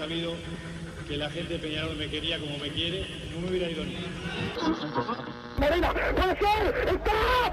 sabido que la gente de Peñarol me quería como me quiere, no me hubiera ido ni. Marina, puede ser, está,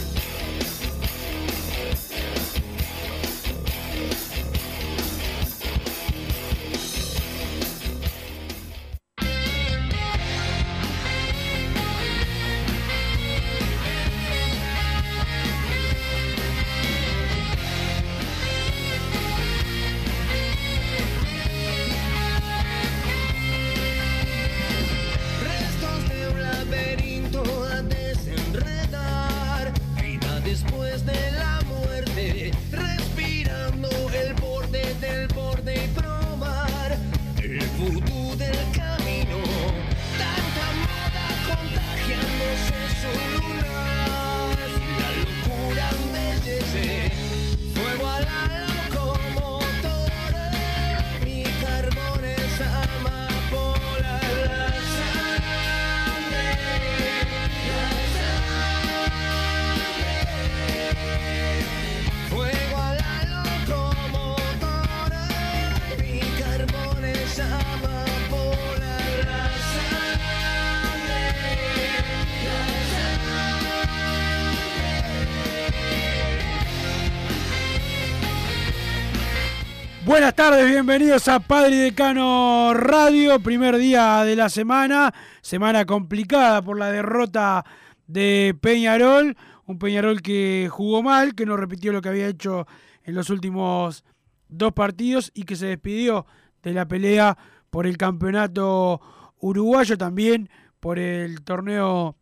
Buenas tardes, bienvenidos a Padre Decano Radio, primer día de la semana, semana complicada por la derrota de Peñarol, un Peñarol que jugó mal, que no repitió lo que había hecho en los últimos dos partidos y que se despidió de la pelea por el campeonato uruguayo, también por el torneo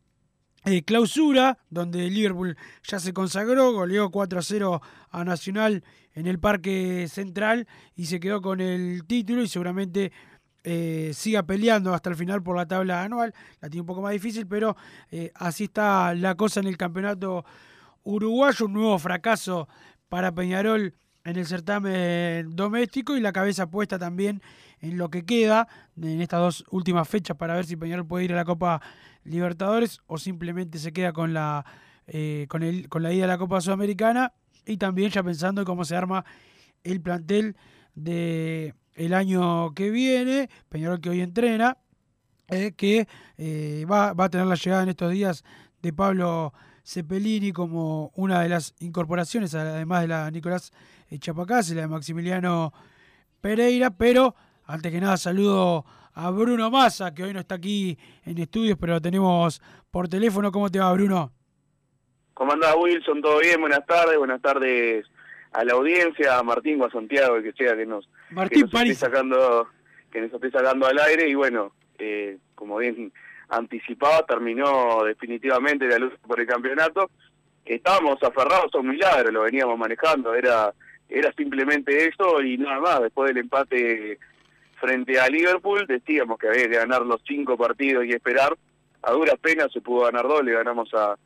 eh, clausura, donde Liverpool ya se consagró, goleó 4 a 0 a Nacional en el Parque Central y se quedó con el título y seguramente eh, siga peleando hasta el final por la tabla anual. La tiene un poco más difícil, pero eh, así está la cosa en el campeonato uruguayo. Un nuevo fracaso para Peñarol en el certamen doméstico y la cabeza puesta también en lo que queda en estas dos últimas fechas para ver si Peñarol puede ir a la Copa Libertadores o simplemente se queda con la eh, con el con la ida a la Copa Sudamericana y también ya pensando en cómo se arma el plantel de el año que viene, Peñarol que hoy entrena, eh, que eh, va, va a tener la llegada en estos días de Pablo Cepelini como una de las incorporaciones, además de la Nicolás Chapacás y la de Maximiliano Pereira, pero antes que nada saludo a Bruno Massa, que hoy no está aquí en estudios, pero lo tenemos por teléfono. ¿Cómo te va, Bruno? ¿Cómo andás, Wilson? ¿Todo bien? Buenas tardes, buenas tardes a la audiencia, a Martín o a Santiago, el que sea que nos, Martín que nos esté sacando, que nos esté sacando al aire y bueno, eh, como bien anticipaba, terminó definitivamente la lucha por el campeonato. Estábamos aferrados a un milagro, lo veníamos manejando, era era simplemente eso y nada más. Después del empate frente a Liverpool, decíamos que había que ganar los cinco partidos y esperar. A duras penas se pudo ganar dos, le ganamos a,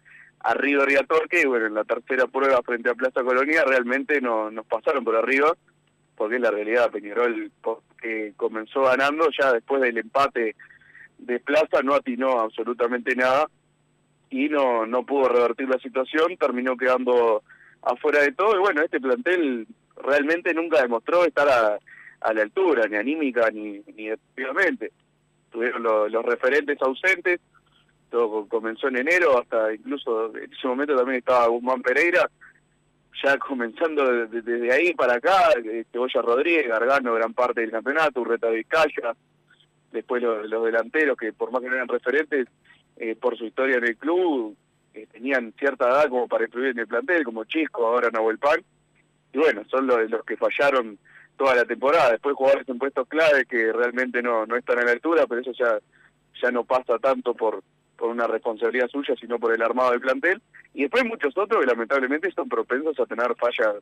a River y Torque, y bueno, en la tercera prueba frente a Plaza Colonia realmente no, nos pasaron por arriba, porque la realidad Peñarol que comenzó ganando, ya después del empate de Plaza no atinó absolutamente nada y no, no pudo revertir la situación, terminó quedando afuera de todo y bueno, este plantel realmente nunca demostró estar a, la altura, ni anímica ni, ni deportivamente. Tuvieron lo- los referentes ausentes, co- comenzó en enero, hasta incluso en ese momento también estaba Guzmán Pereira, ya comenzando de- de- desde ahí para acá, Cebolla Rodríguez, Gargano gran parte del campeonato, Urreta Vizcaya, después los, los delanteros que por más que no eran referentes, eh, por su historia en el club, eh, tenían cierta edad como para influir en el plantel, como Chisco, ahora Nahuel Pan, y bueno, son los, los que fallaron toda la temporada. Después jugadores en puestos clave que realmente no, no están a la altura, pero eso ya ya no pasa tanto por, por una responsabilidad suya, sino por el armado del plantel. Y después muchos otros que lamentablemente son propensos a tener fallas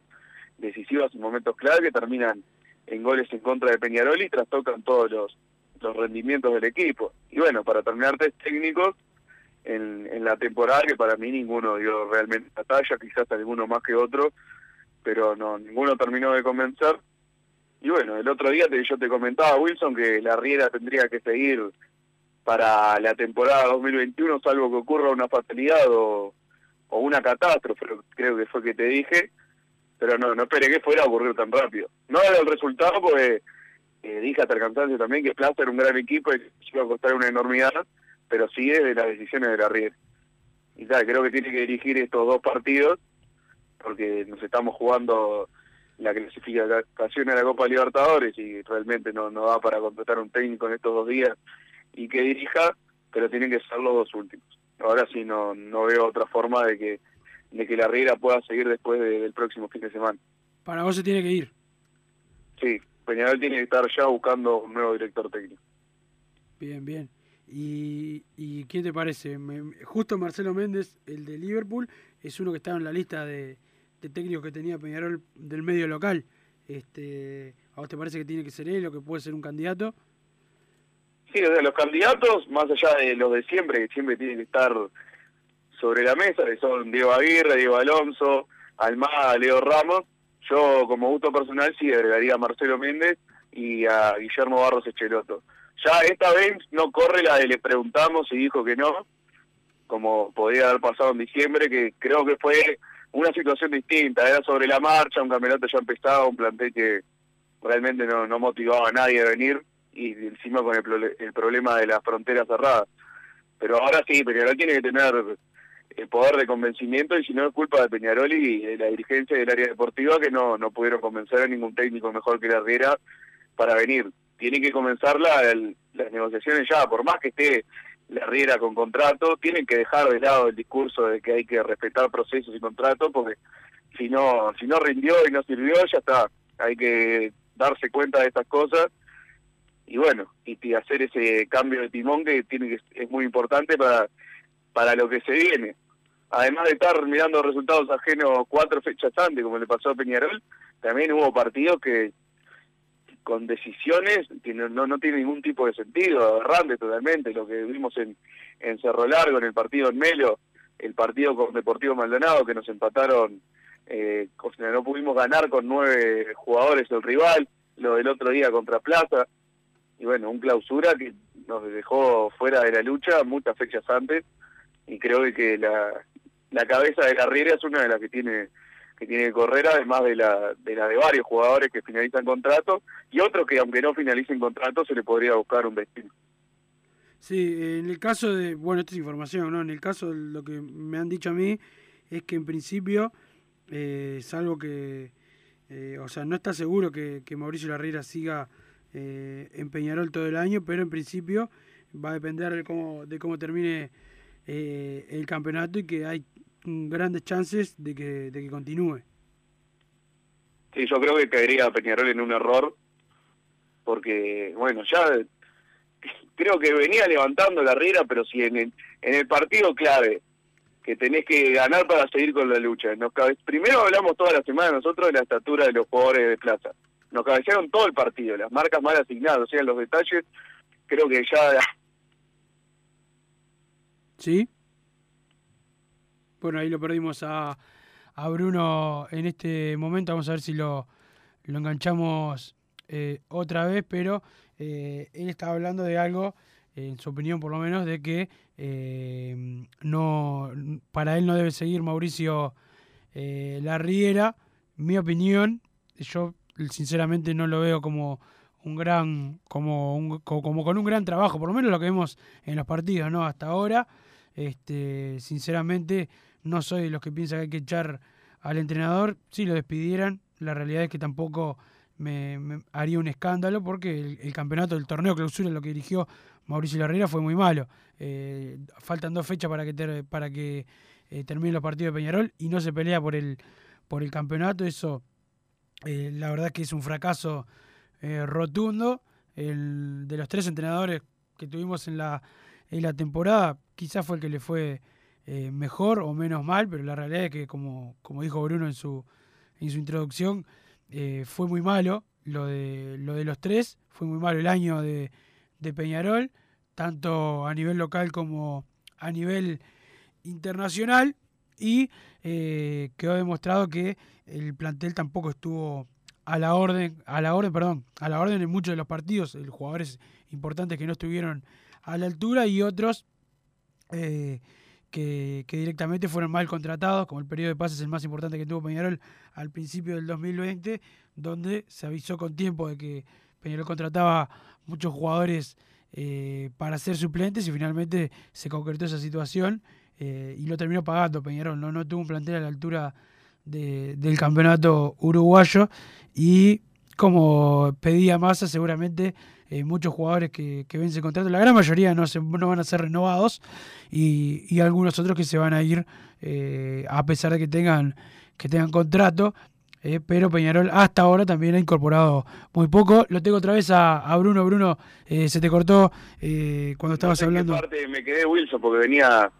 decisivas en momentos clave que terminan en goles en contra de Peñarol y trastocan todos los, los rendimientos del equipo. Y bueno, para terminar test técnicos, en, en la temporada que para mí ninguno dio realmente la talla, quizás alguno más que otro, pero no ninguno terminó de convencer. Y bueno, el otro día te, yo te comentaba, Wilson, que la Riera tendría que seguir para la temporada 2021, salvo que ocurra una fatalidad o, o una catástrofe, creo que fue que te dije, pero no, no esperé que fuera a ocurrir tan rápido. No era el resultado porque eh, dije hasta el cansancio también que Plaza era un gran equipo y que iba a costar una enormidad, pero sí es de las decisiones de la Riera. Y tal, creo que tiene que dirigir estos dos partidos porque nos estamos jugando la clasificación a la Copa Libertadores y realmente no, no da para contratar un técnico en estos dos días y que dirija, pero tienen que ser los dos últimos. Ahora sí no, no veo otra forma de que, de que la Riera pueda seguir después de- del próximo fin de semana. Para vos se tiene que ir. Sí, Peñarol tiene que estar ya buscando un nuevo director técnico. Bien, bien. ¿Y, y quién te parece? Me- justo Marcelo Méndez, el de Liverpool, es uno que estaba en la lista de, de técnicos que tenía Peñarol del medio local. Este, ¿A vos te parece que tiene que ser él o que puede ser un candidato? Sí, o sea, los candidatos, más allá de los de siempre, que siempre tienen que estar sobre la mesa, que son Diego Aguirre, Diego Alonso, Almada, Leo Ramos, yo como gusto personal sí agregaría a Marcelo Méndez y a Guillermo Barros Echeloto. Ya esta vez no corre la de le preguntamos y dijo que no, como podía haber pasado en diciembre, que creo que fue una situación distinta, era sobre la marcha, un campeonato ya empezado, un plantel que realmente no, no motivaba a nadie a venir y encima con el, el problema de las fronteras cerradas. Pero ahora sí, Peñarol tiene que tener el poder de convencimiento y si no es culpa de Peñarol y de la dirigencia del área deportiva que no, no pudieron convencer a ningún técnico mejor que la Riera para venir. Tienen que comenzar la- el- las negociaciones ya, por más que esté la Riera con contrato, tienen que dejar de lado el discurso de que hay que respetar procesos y contratos porque si no, si no rindió y no sirvió, ya está. Hay que darse cuenta de estas cosas y bueno, y, hacer ese cambio de timón que tiene que es muy importante para para lo que se viene. Además de estar mirando resultados ajenos cuatro fechas antes, como le pasó a Peñarol, también hubo partidos que con decisiones que no, no, tiene ningún tipo de sentido, aberrantes totalmente, lo que vimos en, en Cerro Largo, en el partido en Melo, el partido con Deportivo Maldonado, que nos empataron, eh, no pudimos ganar con nueve jugadores el rival, lo del otro día contra Plaza, y bueno, un clausura que nos dejó fuera de la lucha muchas fechas antes, y creo que la, la cabeza de la es una de las que tiene que tiene que correr, además de la, de la de varios jugadores que finalizan contrato, y otros que aunque no finalicen contrato se le podría buscar un destino. Sí, en el caso de, bueno, esta es información, ¿no? En el caso de lo que me han dicho a mí es que en principio, eh, salvo que, eh, o sea, no está seguro que, que Mauricio Larriera siga eh, en Peñarol todo el año, pero en principio va a depender de cómo, de cómo termine eh, el campeonato y que hay grandes chances de que, de que continúe. Sí, yo creo que caería Peñarol en un error, porque, bueno, ya creo que venía levantando la Riera, pero si en el, en el partido clave, que tenés que ganar para seguir con la lucha. Nos primero hablamos toda la semana nosotros de la estatura de los jugadores de plaza. Nos cabecearon todo el partido, las marcas mal asignadas, o sea, los detalles, creo que ya ¿Sí? Bueno, ahí lo perdimos a, a Bruno en este momento. Vamos a ver si lo, lo enganchamos eh, otra vez, pero eh, él estaba hablando de algo, en su opinión por lo menos, de que eh, no para él no debe seguir Mauricio Larriera. Mi opinión, yo sinceramente no lo veo como un gran, como, un- co- como con un gran trabajo, por lo menos lo que vemos en los partidos, ¿no? Hasta ahora, este, sinceramente, no soy de los que piensan que hay que echar al entrenador. Si lo despidieran, la realidad es que tampoco me, haría un escándalo porque el, campeonato del torneo clausura, lo que dirigió Mauricio Larriera, fue muy malo. Eh, faltan dos fechas para que, para que eh, terminen los partidos de Peñarol y no se pelea por el, por el campeonato. Eso, eh, la verdad que es un fracaso eh, rotundo. El, de los tres entrenadores que tuvimos en la, en la temporada, quizás fue el que le fue eh, mejor o menos mal, pero la realidad es que, como, como dijo Bruno en su, en su introducción, fue muy malo lo de, lo de los tres, fue muy malo el año de, de Peñarol, tanto a nivel local como a nivel internacional, y eh, quedó demostrado que el plantel tampoco estuvo a la orden, a la orden, perdón, a la orden en muchos de los partidos, jugadores importantes que no estuvieron a la altura y otros eh, que, que, directamente fueron mal contratados, como el periodo de pases el más importante que tuvo Peñarol al principio del 2020, donde se avisó con tiempo de que Peñarol contrataba muchos jugadores eh, para ser suplentes y finalmente se concretó esa situación eh, y lo terminó pagando Peñarol, no, no tuvo un plantel a la altura de, del campeonato uruguayo y como pedía Massa seguramente eh, muchos jugadores que, que vencen contrato, la gran mayoría no, se, no van a ser renovados y, y, algunos otros que se van a ir eh, a pesar de que tengan, que tengan contrato. Eh, pero Peñarol hasta ahora también ha incorporado muy poco. Lo tengo otra vez a, a Bruno. Bruno, eh, se te cortó eh, cuando estabas no sé hablando. Parte me quedé Wilson porque venía,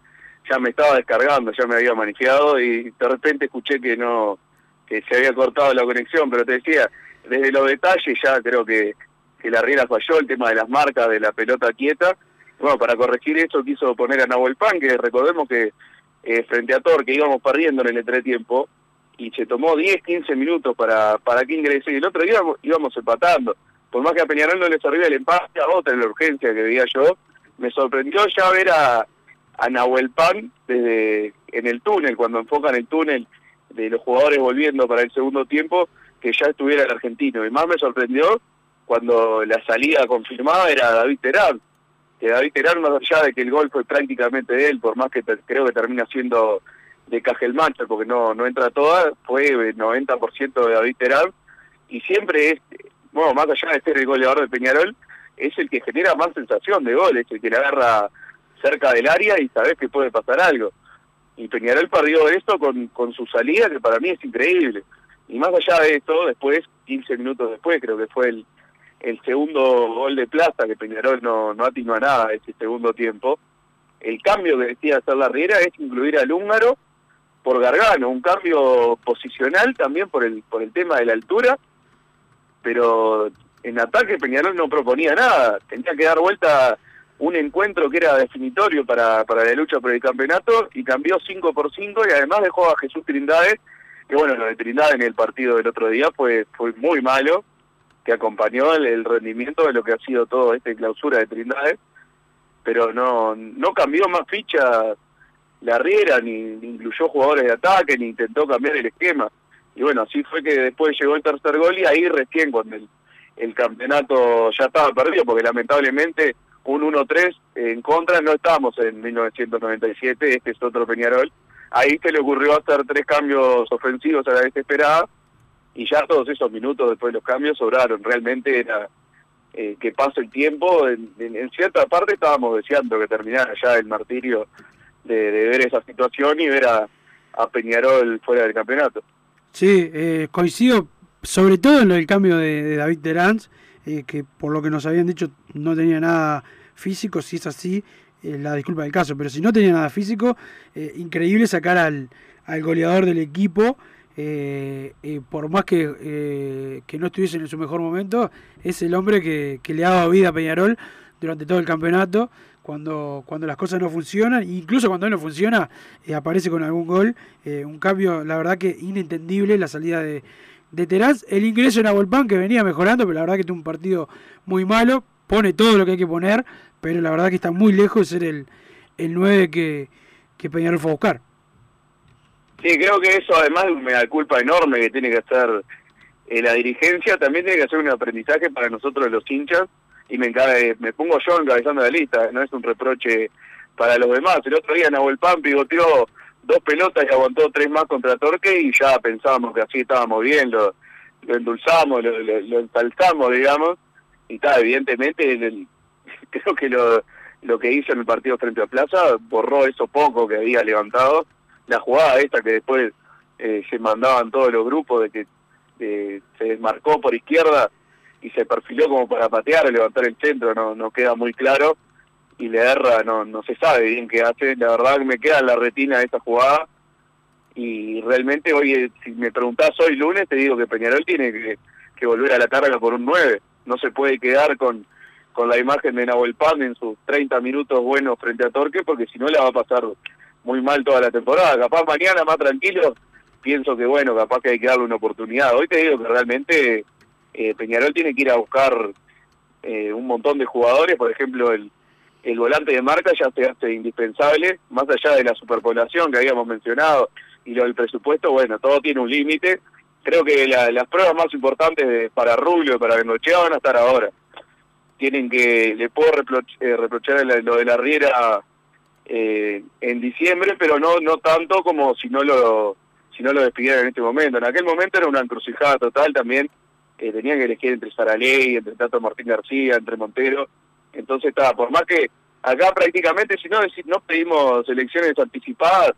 ya me estaba descargando, ya me había manejado y de repente escuché que no, que se había cortado la conexión, pero te decía, desde los detalles ya creo que, que la Riera falló, el tema de las marcas, de la pelota quieta. Bueno, para corregir eso quiso poner a Nahuel Pan, que recordemos que eh, frente a Thor, que íbamos perdiendo en el entretiempo, y se tomó 10, 15 minutos para, para que ingrese, y el otro día íbamos, íbamos empatando. Por más que a Peñarol no le servía el empate, a otra en la urgencia que veía yo, me sorprendió ya ver a, a Nahuel Pan desde en el túnel, cuando enfocan el túnel de los jugadores volviendo para el segundo tiempo, que ya estuviera el argentino. Y más me sorprendió cuando la salida confirmada era David Terán. Que David Terán, más allá de que el gol fue prácticamente de él, por más que creo que termina siendo de Cajelmancha, porque no, no entra toda, fue 90% de David Terán. Y siempre es, bueno, más allá de ser el goleador de Peñarol, es el que genera más sensación de gol, es el que le agarra cerca del área y sabes que puede pasar algo. Y Peñarol perdió esto con, con su salida, que para mí es increíble. Y más allá de esto, después, 15 minutos después, creo que fue el, el segundo gol de Plaza, que Peñarol no, no atinó a nada ese segundo tiempo. El cambio que decía hacer la Riera es incluir al húngaro por Gargano, un cambio posicional también por el, por el tema de la altura, pero en ataque Peñarol no proponía nada, tenía que dar vuelta un encuentro que era definitorio para, para la lucha por el campeonato y cambió 5 por 5 y además dejó a Jesús Trindade, que bueno, lo de Trindade en el partido del otro día fue, fue muy malo, que acompañó el, rendimiento de lo que ha sido todo esta clausura de Trindade, pero no, no cambió más ficha la Riera, ni, ni incluyó jugadores de ataque, ni intentó cambiar el esquema. Y bueno, así fue que después llegó el tercer gol y ahí recién cuando el, el campeonato ya estaba perdido, porque lamentablemente un 1-3 en contra, no estábamos en 1997, este es otro Peñarol. Ahí se le ocurrió hacer tres cambios ofensivos a la desesperada y ya todos esos minutos después de los cambios sobraron. Realmente era eh, que pase el tiempo. En, en, cierta parte estábamos deseando que terminara ya el martirio de, ver esa situación y ver a, Peñarol fuera del campeonato. Sí, eh, coincido sobre todo en del cambio de, de David Terán, eh, que por lo que nos habían dicho no tenía nada físico, si es así, eh, la disculpa del caso, pero si no tenía nada físico, eh, increíble sacar al, al, goleador del equipo, por más que, que, no estuviese en su mejor momento, es el hombre que, que, le dado vida a Peñarol durante todo el campeonato, cuando, cuando las cosas no funcionan, incluso cuando no funciona, aparece con algún gol, un cambio, la verdad que inentendible, la salida de, de Terán, el ingreso en Abolpan que venía mejorando, pero la verdad que tuvo un partido muy malo, pone todo lo que hay que poner, pero la verdad que está muy lejos de ser el, el 9 que, que Peñarol fue a buscar. Sí, creo que eso además de una culpa enorme que tiene que hacer eh, la dirigencia, también tiene que ser un aprendizaje para nosotros los hinchas, y me, encabe, me pongo yo encabezando la lista, no es un reproche para los demás. El otro día Nahuel Pan pivoteó dos pelotas y aguantó tres más contra Torque y ya pensábamos que así estábamos bien, lo, lo endulzamos, lo, lo, ensalzamos, digamos, y está, evidentemente creo que lo, lo que hizo en el partido frente a Plaza borró eso poco que había levantado, la jugada esta que después eh, se mandaban todos los grupos de que eh, se desmarcó por izquierda y se perfiló como para patear o levantar el centro, no, no queda muy claro, y le erra, no, no se sabe bien qué hace. La verdad que me queda en la retina esa jugada y realmente hoy, eh, si me preguntás hoy lunes, te digo que Peñarol tiene que, que volver a la carga por un 9. No se puede quedar con, con la imagen de Nahuel Pan en sus 30 minutos buenos frente a Torque, porque si no le va a pasar muy mal toda la temporada. Capaz mañana más tranquilo, pienso que bueno, capaz que hay que darle una oportunidad. Hoy te digo que realmente eh, Peñarol tiene que ir a buscar eh, un montón de jugadores, por ejemplo el, el volante de marca ya se hace indispensable, más allá de la superpoblación que habíamos mencionado y lo del presupuesto, bueno, todo tiene un límite. Creo que la- las pruebas más importantes de- para Rubio y para Bengochea van a estar ahora. Tienen que, le puedo eh, reprochar lo de la Riera eh, en diciembre, pero no no tanto como si no lo si no lo despidieran en este momento. En aquel momento era una encrucijada total también. Eh, tenían que elegir entre Saraley, entre Tato Martín García, entre Montero. Entonces estaba, por más que acá prácticamente, si no, deci- no pedimos elecciones anticipadas,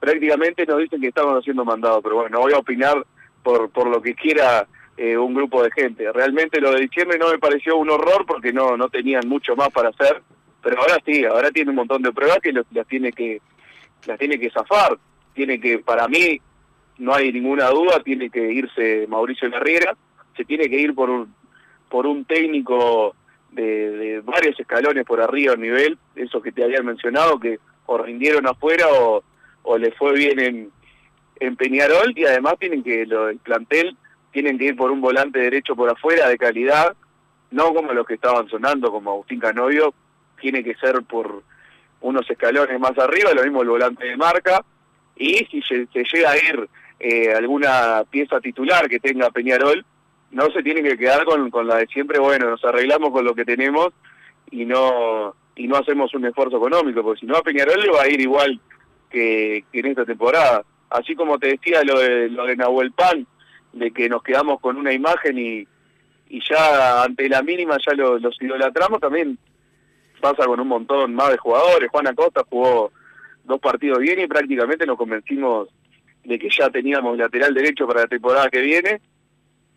prácticamente nos dicen que estamos haciendo mandado, pero bueno, no voy a opinar por, por lo que quiera eh, un grupo de gente. Realmente lo de diciembre no me pareció un horror porque no, no tenían mucho más para hacer, pero ahora sí, ahora tiene un montón de pruebas que lo- las tiene que las tiene que zafar, tiene que, para mí, no hay ninguna duda, tiene que irse Mauricio Herrera, se tiene que ir por un por un técnico de, de varios escalones por arriba en nivel, esos que te habían mencionado, que o rindieron afuera o, o le fue bien en, en Peñarol, y además tienen que, lo, el plantel, tienen que ir por un volante derecho por afuera de calidad, no como los que estaban sonando, como Agustín Canovio, tiene que ser por unos escalones más arriba, lo mismo el volante de marca, y si se, se llega a ir eh, alguna pieza titular que tenga Peñarol, no se tiene que quedar con, con la de siempre, bueno, nos arreglamos con lo que tenemos y no y no hacemos un esfuerzo económico, porque si no a Peñarol le va a ir igual que, que en esta temporada. Así como te decía lo de, lo de Nahuel Pan, de que nos quedamos con una imagen y, y ya ante la mínima ya lo- los idolatramos, también pasa con un montón más de jugadores. Juan Acosta jugó dos partidos bien y prácticamente nos convencimos de que ya teníamos lateral derecho para la temporada que viene.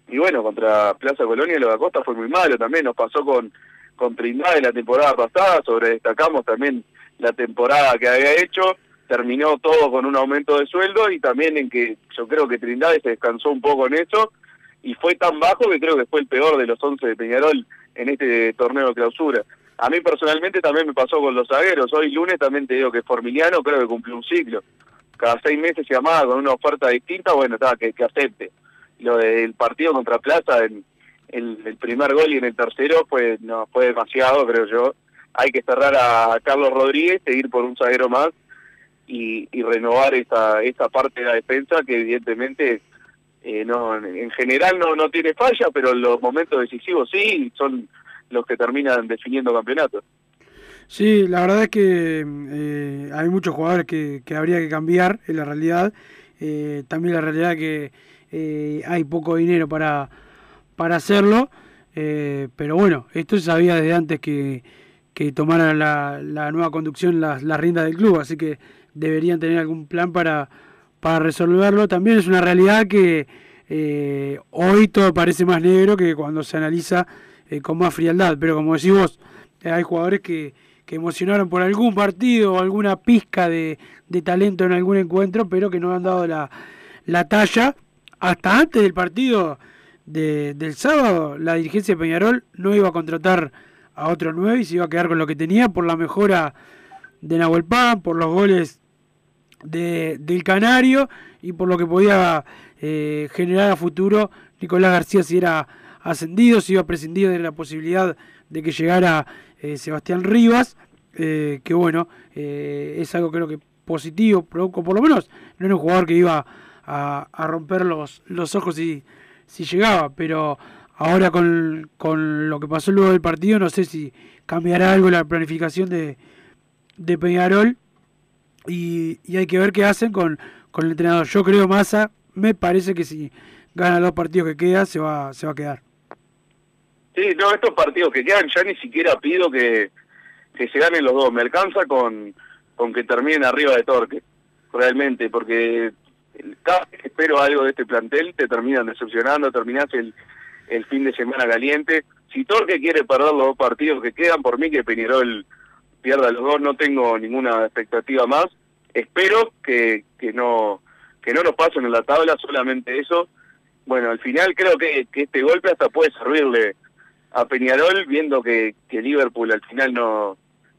Y bueno, contra Plaza Colonia lo de Acosta fue muy malo también, nos pasó con, con Trindade la temporada pasada, sobre destacamos también la temporada que había hecho, terminó todo con un aumento de sueldo y también en que yo creo que Trindade se descansó un poco en eso y fue tan bajo que creo que fue el peor de los 11 de Peñarol en este torneo de clausura. A mí personalmente también me pasó con los zagueros. Hoy lunes también te digo que Formiliano creo que cumplió un ciclo. Cada seis meses se llamaba con una oferta distinta, bueno, que, que acepte. Lo del partido contra Plaza, en, el, primer gol y en el tercero, pues no fue demasiado, creo yo. Hay que cerrar a Carlos Rodríguez, seguir por un zaguero más y, y renovar esa, esa parte de la defensa que evidentemente eh, no en general no, no tiene falla, pero en los momentos decisivos sí, son los que terminan definiendo campeonatos. Sí, la verdad es que eh, hay muchos jugadores que, que habría que cambiar, en la realidad. Eh, también la realidad que eh, hay poco dinero para, para hacerlo. eh, pero bueno, esto se sabía desde antes que, que tomara la, la nueva conducción las, riendas del club, así que deberían tener algún plan para, para resolverlo. También es una realidad que eh, hoy todo parece más negro que cuando se analiza con más frialdad, pero como decís vos, hay jugadores que, que emocionaron por algún partido o alguna pizca de, de talento en algún encuentro, pero que no han dado la, la talla. Hasta antes del partido de- del sábado, la dirigencia de Peñarol no iba a contratar a otro 9 y se iba a quedar con lo que tenía por la mejora de Nahuel Pan, por los goles de, del Canario y por lo que podía eh, generar a futuro Nicolás García si era ascendido, si iba a prescindir de la posibilidad de que llegara eh, Sebastián Rivas, eh, que bueno, es algo creo que positivo, pero por lo menos no era un jugador que iba a, romper los, los ojos si, si llegaba, pero ahora con, con lo que pasó luego del partido no sé si cambiará algo la planificación de, de Peñarol y, y hay que ver qué hacen con, con el entrenador. Yo creo Massa, me parece que si gana los partidos que queda se va, se va a quedar. Sí, no, estos partidos que quedan ya ni siquiera pido que, que se ganen los dos. Me alcanza con, con que terminen arriba de Torque, realmente, porque cada vez espero algo de este plantel te terminan decepcionando, terminás el, el fin de semana caliente. Si Torque quiere perder los dos partidos que quedan, por mí que Peñarol pierda los dos, no tengo ninguna expectativa más. Espero que, que no que no nos pasen en la tabla, solamente eso. Bueno, al final creo que, que este golpe hasta puede servirle a Peñarol, viendo que, que Liverpool al final no,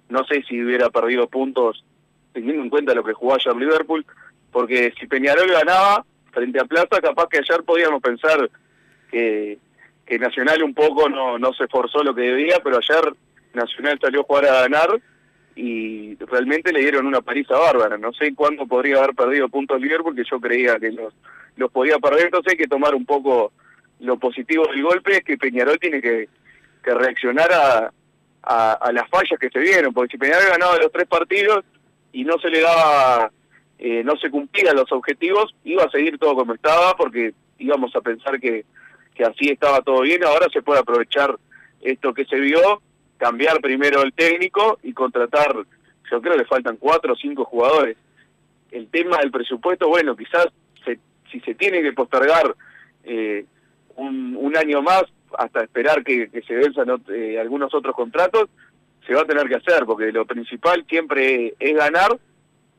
no sé si hubiera perdido puntos teniendo en cuenta lo que jugó ayer Liverpool, porque si Peñarol ganaba frente a Plaza, capaz que ayer podíamos pensar que, que Nacional un poco no, no se esforzó lo que debía, pero ayer Nacional salió a jugar a ganar y realmente le dieron una paliza bárbara. No sé cuándo podría haber perdido puntos Liverpool, porque yo creía que los, los podía perder, entonces hay que tomar un poco lo positivo del golpe, es que Peñarol tiene que, que reaccionar a, a las fallas que se vieron, porque si Peñarol ganaba los tres partidos y no se le daba, eh, no se cumplían los objetivos, iba a seguir todo como estaba, porque íbamos a pensar que, que así estaba todo bien, ahora se puede aprovechar esto que se vio, cambiar primero el técnico y contratar, yo creo que le faltan cuatro o cinco jugadores. El tema del presupuesto, bueno, quizás se, si se tiene que postergar eh, un, un año más hasta esperar que, se venzan eh, algunos otros contratos, se va a tener que hacer, porque lo principal siempre es ganar,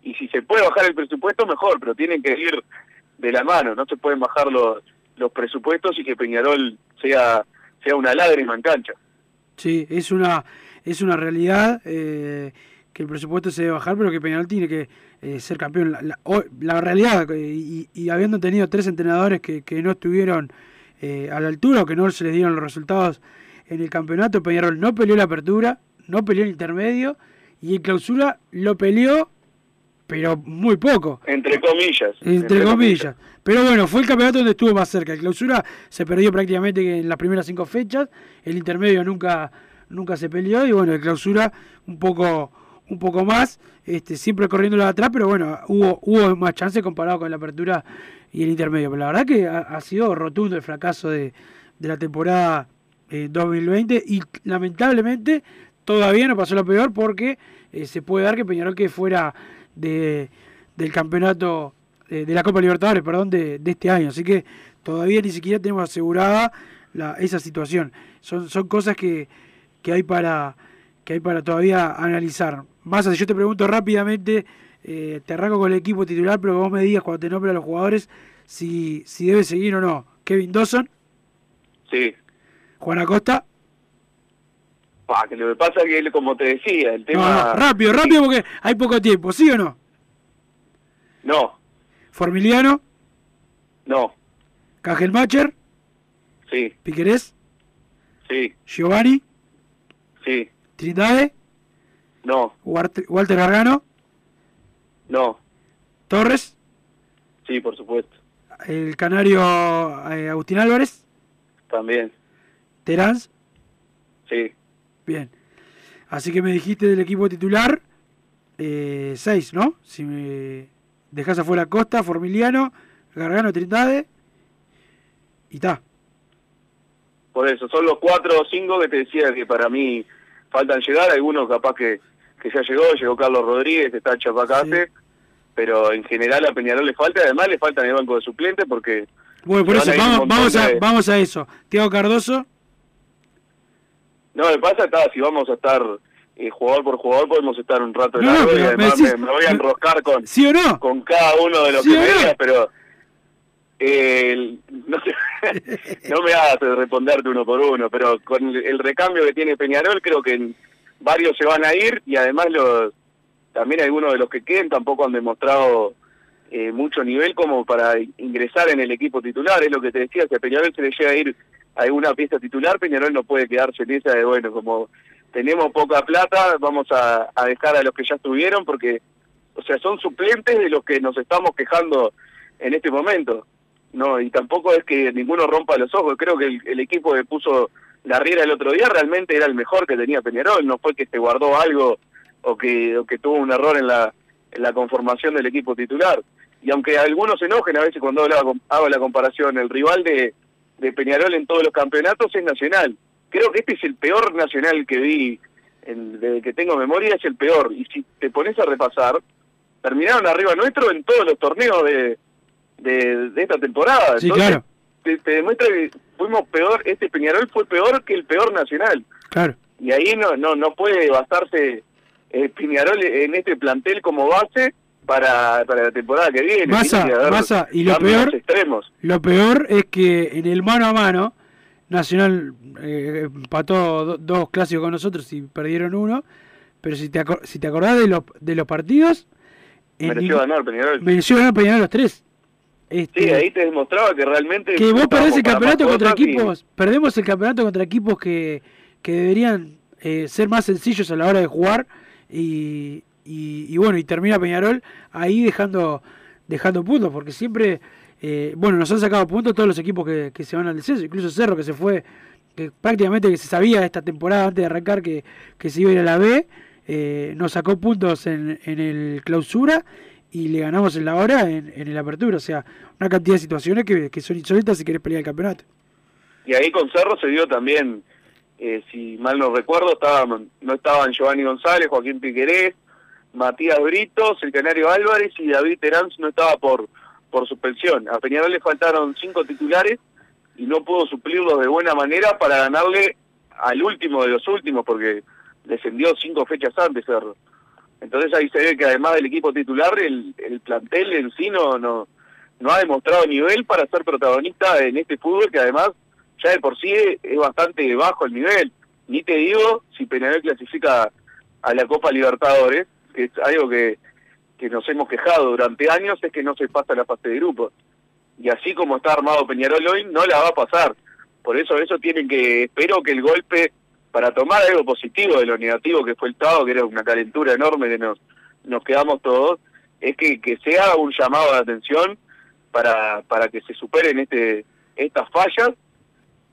y si se puede bajar el presupuesto, mejor, pero tienen que ir de la mano, no se pueden bajar los, los presupuestos y que Peñarol sea, sea una lágrima en cancha. Sí, es una, es una realidad eh, que el presupuesto se debe bajar, pero que Peñarol tiene que eh, ser campeón. La, la, la realidad, y, y, habiendo tenido tres entrenadores que, que no estuvieron eh, a la altura o que no se les dieron los resultados en el campeonato, Peñarol no peleó la apertura, no peleó el intermedio, y en clausura lo peleó, pero muy poco. Entre comillas. Entre, entre comillas. comillas. Pero bueno, fue el campeonato donde estuvo más cerca. El clausura se perdió prácticamente en las primeras cinco fechas. El intermedio nunca, nunca se peleó. Y bueno, el clausura un poco, un poco más. Este, siempre corriendo de atrás, pero bueno, hubo, hubo más chance comparado con la apertura y el intermedio. Pero la verdad que ha, ha sido rotundo el fracaso de, de la temporada eh, 2020. Y lamentablemente todavía no pasó lo peor porque eh, se puede dar que Peñarol que fuera de, del campeonato de, de, la Copa Libertadores, perdón, de, de, este año. Así que todavía ni siquiera tenemos asegurada la, esa situación. Son, son cosas que, que hay para que hay para todavía analizar. Más así, yo te pregunto rápidamente, eh, te arranco con el equipo titular, pero vos me digas cuando te nombre a los jugadores si, si debe seguir o no. Kevin Dawson. Sí. Juan Acosta. Pa, que lo que pasa es que, como te decía, el tema... No, no, rápido, rápido, porque hay poco tiempo, ¿sí o no? No. Formiliano. No. Cajelmacher. Sí. Piquerés. Sí. Giovanni. Sí. Trindade. No. Walter, Gargano. No. Torres. Sí, por supuesto. El canario eh, Agustín Álvarez. También. Teráns. Sí. Bien. Así que me dijiste del equipo titular, eh, seis, ¿no? Si me dejas afuera Costa, Formiliano, Gargano, Trindade, y está. Por eso, son los cuatro o cinco que te decía que para mí faltan llegar, algunos capaz que, que ya llegó, llegó Carlos Rodríguez, está Chapacase, sí. pero en general a Peñarol le falta, además le falta en el banco de suplentes porque... Bueno, por eso, vamos, vamos, a, vamos a eso. Tiago Cardoso. No, me pasa está, si vamos a estar eh, jugador por jugador podemos estar un rato de no, y además me, decís, me, me, voy a enroscar con, ¿sí o no? con cada uno de los ¿Sí que me digas, pero eh, no, no me hagas responderte uno por uno, pero con el, el, recambio que tiene Peñarol creo que varios se van a ir y además los también algunos de los que queden tampoco han demostrado eh, mucho nivel como para ingresar en el equipo titular, es lo que te decía, si a Peñarol se le llega a ir alguna pieza titular, Peñarol no puede quedarse en esa de, bueno, como tenemos poca plata, vamos a, dejar a los que ya estuvieron, porque, o sea, son suplentes de los que nos estamos quejando en este momento. No, y tampoco es que ninguno rompa los ojos, creo que el, equipo que puso la riera el otro día realmente era el mejor que tenía Peñarol, no fue que se guardó algo o que, o que tuvo un error en la, en la conformación del equipo titular. Y aunque algunos se enojen a veces cuando hago, hago la comparación, el rival de, de Peñarol en todos los campeonatos es Nacional. Creo que este es el peor Nacional que vi, en, desde que tengo memoria es el peor. Y si te pones a repasar, terminaron arriba nuestro en todos los torneos de, de, de esta temporada. Sí, Entonces, claro. te, te, demuestra que fuimos peor, este Peñarol fue peor que el peor Nacional. Claro. Y ahí no, no, no puede basarse eh, Peñarol en este plantel como base para, para la temporada que viene. Que haber Massa, y lo peor-. Lo peor es que en el mano a mano, Nacional eh, empató do- dos clásicos con nosotros y perdieron uno. Pero si te, si te acordás de los, de los partidos, Mereció ganar Peñarol. mereció ganar Peñarol los tres. Este, Sí, ahí te demostraba que realmente... que vos perdés el campeonato contra y- equipos, perdemos el campeonato contra equipos que, que deberían eh, ser más sencillos a la hora de jugar y, y, y bueno, y termina Peñarol ahí dejando dejando puntos, porque siempre, eh, bueno, nos han sacado puntos todos los equipos que, que se van al descenso, incluso Cerro que se fue, que prácticamente que se sabía esta temporada antes de arrancar que, que se iba a ir a la B, eh, nos sacó puntos en, en el clausura y le ganamos en la hora en, en el apertura, o sea, una cantidad de situaciones que, que son insólitas si querés pelear el campeonato. Y ahí con Cerro se dio también, eh, si mal no recuerdo, estaban, no estaban Giovanni González, Joaquín Piquerés, Matías Britos, el Canario Álvarez y David Terán no estaba por, por suspensión. A Peñarol le faltaron cinco titulares y no pudo suplirlos de buena manera para ganarle al último de los últimos, porque descendió cinco fechas antes Cerro. Entonces ahí se ve que además del equipo titular, el, el plantel en sí no, no, ha demostrado nivel para ser protagonista en este fútbol que además ya de por sí es, es bastante bajo el nivel. Ni te digo si Peñarol clasifica a la Copa Libertadores, que es algo que, que nos hemos quejado durante años, es que no se pasa la fase de grupos. Y así como está armado Peñarol hoy, no la va a pasar. Por eso eso tienen que, espero que el golpe para tomar algo positivo de lo negativo que fue el Tao, que era una calentura enorme que nos, nos quedamos todos, es que, que se haga un llamado de atención para, para que se superen este estas fallas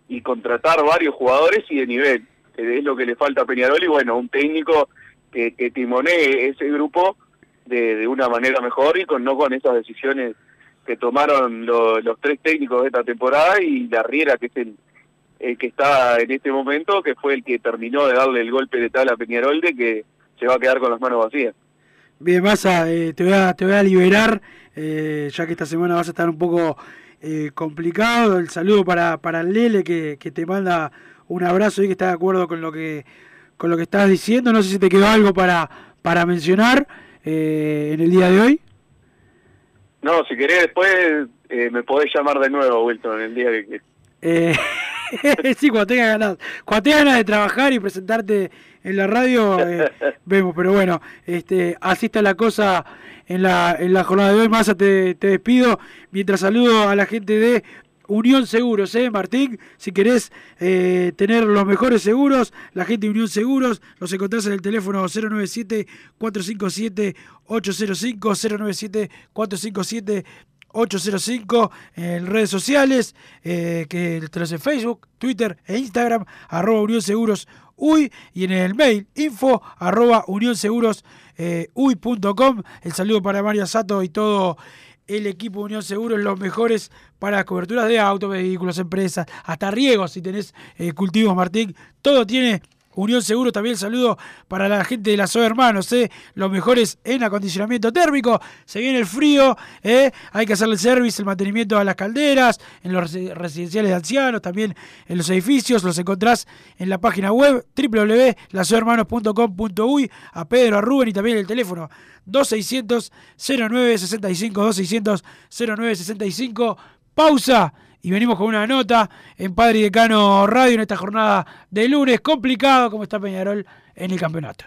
y contratar varios jugadores y de nivel, que es lo que le falta a Peñarol y bueno, un técnico que, que timonee ese grupo de, de una manera mejor y con no con esas decisiones que tomaron lo- los tres técnicos de esta temporada y la Riera, que es el, que está en este momento, que fue el que terminó de darle el golpe de tal a Peñarol de que se va a quedar con las manos vacías. Bien, Massa, eh, te, voy a, te voy a liberar, eh, ya que esta semana vas a estar un poco eh, complicado. El saludo para, para Lele, que, que te manda un abrazo y que está de acuerdo con lo que con lo que estás diciendo. No sé si te quedó algo para, para mencionar eh, en el día de hoy. No, si querés después eh, me podés llamar de nuevo, Wilton, el día que... Eh, sí, cuando tengas ganas, cuando tengas ganas de trabajar y presentarte en la radio, eh, vemos, pero bueno, este, así está la cosa en la, en la jornada de hoy. Más te, te despido, mientras saludo a la gente de Unión Seguros, ¿eh, Martín? Si querés eh, tener los mejores seguros, la gente de Unión Seguros, los encontrás en el teléfono 097-457-805, 097-457. 805 en redes sociales, eh, que te los en Facebook, Twitter e Instagram, arroba Unión Seguros Uy, y en el mail info arroba Unión Seguros eh. El saludo para Mario Sato y todo el equipo Unión Seguros, los mejores para coberturas de autos, vehículos, empresas, hasta riegos, si tenés eh, cultivos, Martín, todo tiene Unión Seguro, también saludo para la gente de la SOE Hermanos, ¿eh? los mejores en acondicionamiento térmico. Se viene el frío, ¿eh? hay que hacerle el service, el mantenimiento a las calderas, en los resi- residenciales de ancianos, también en los edificios. Los encontrás en la página web www.lasohermanos.com.uy. A Pedro, a Rubén y también el teléfono 2600 0965 2600 0965. Pausa y venimos con una nota en Padre y Decano Radio en esta jornada de lunes complicado como está Peñarol en el campeonato.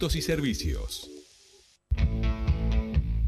y servicios.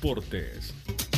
Deportes.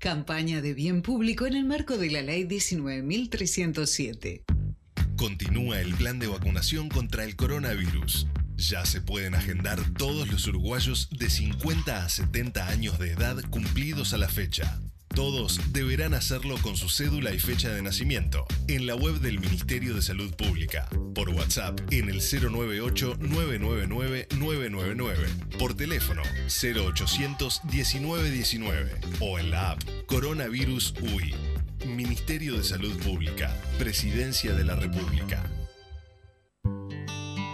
Campaña de bien público en el marco de la Ley 19.307. Continúa el plan de vacunación contra el coronavirus. Ya se pueden agendar todos los uruguayos de 50 a 70 años de edad cumplidos a la fecha. Todos deberán hacerlo con su cédula y fecha de nacimiento en la web del Ministerio de Salud Pública, por WhatsApp en el 098-999-999, por teléfono 0800-1919 o en la app Coronavirus UI. Ministerio de Salud Pública, Presidencia de la República.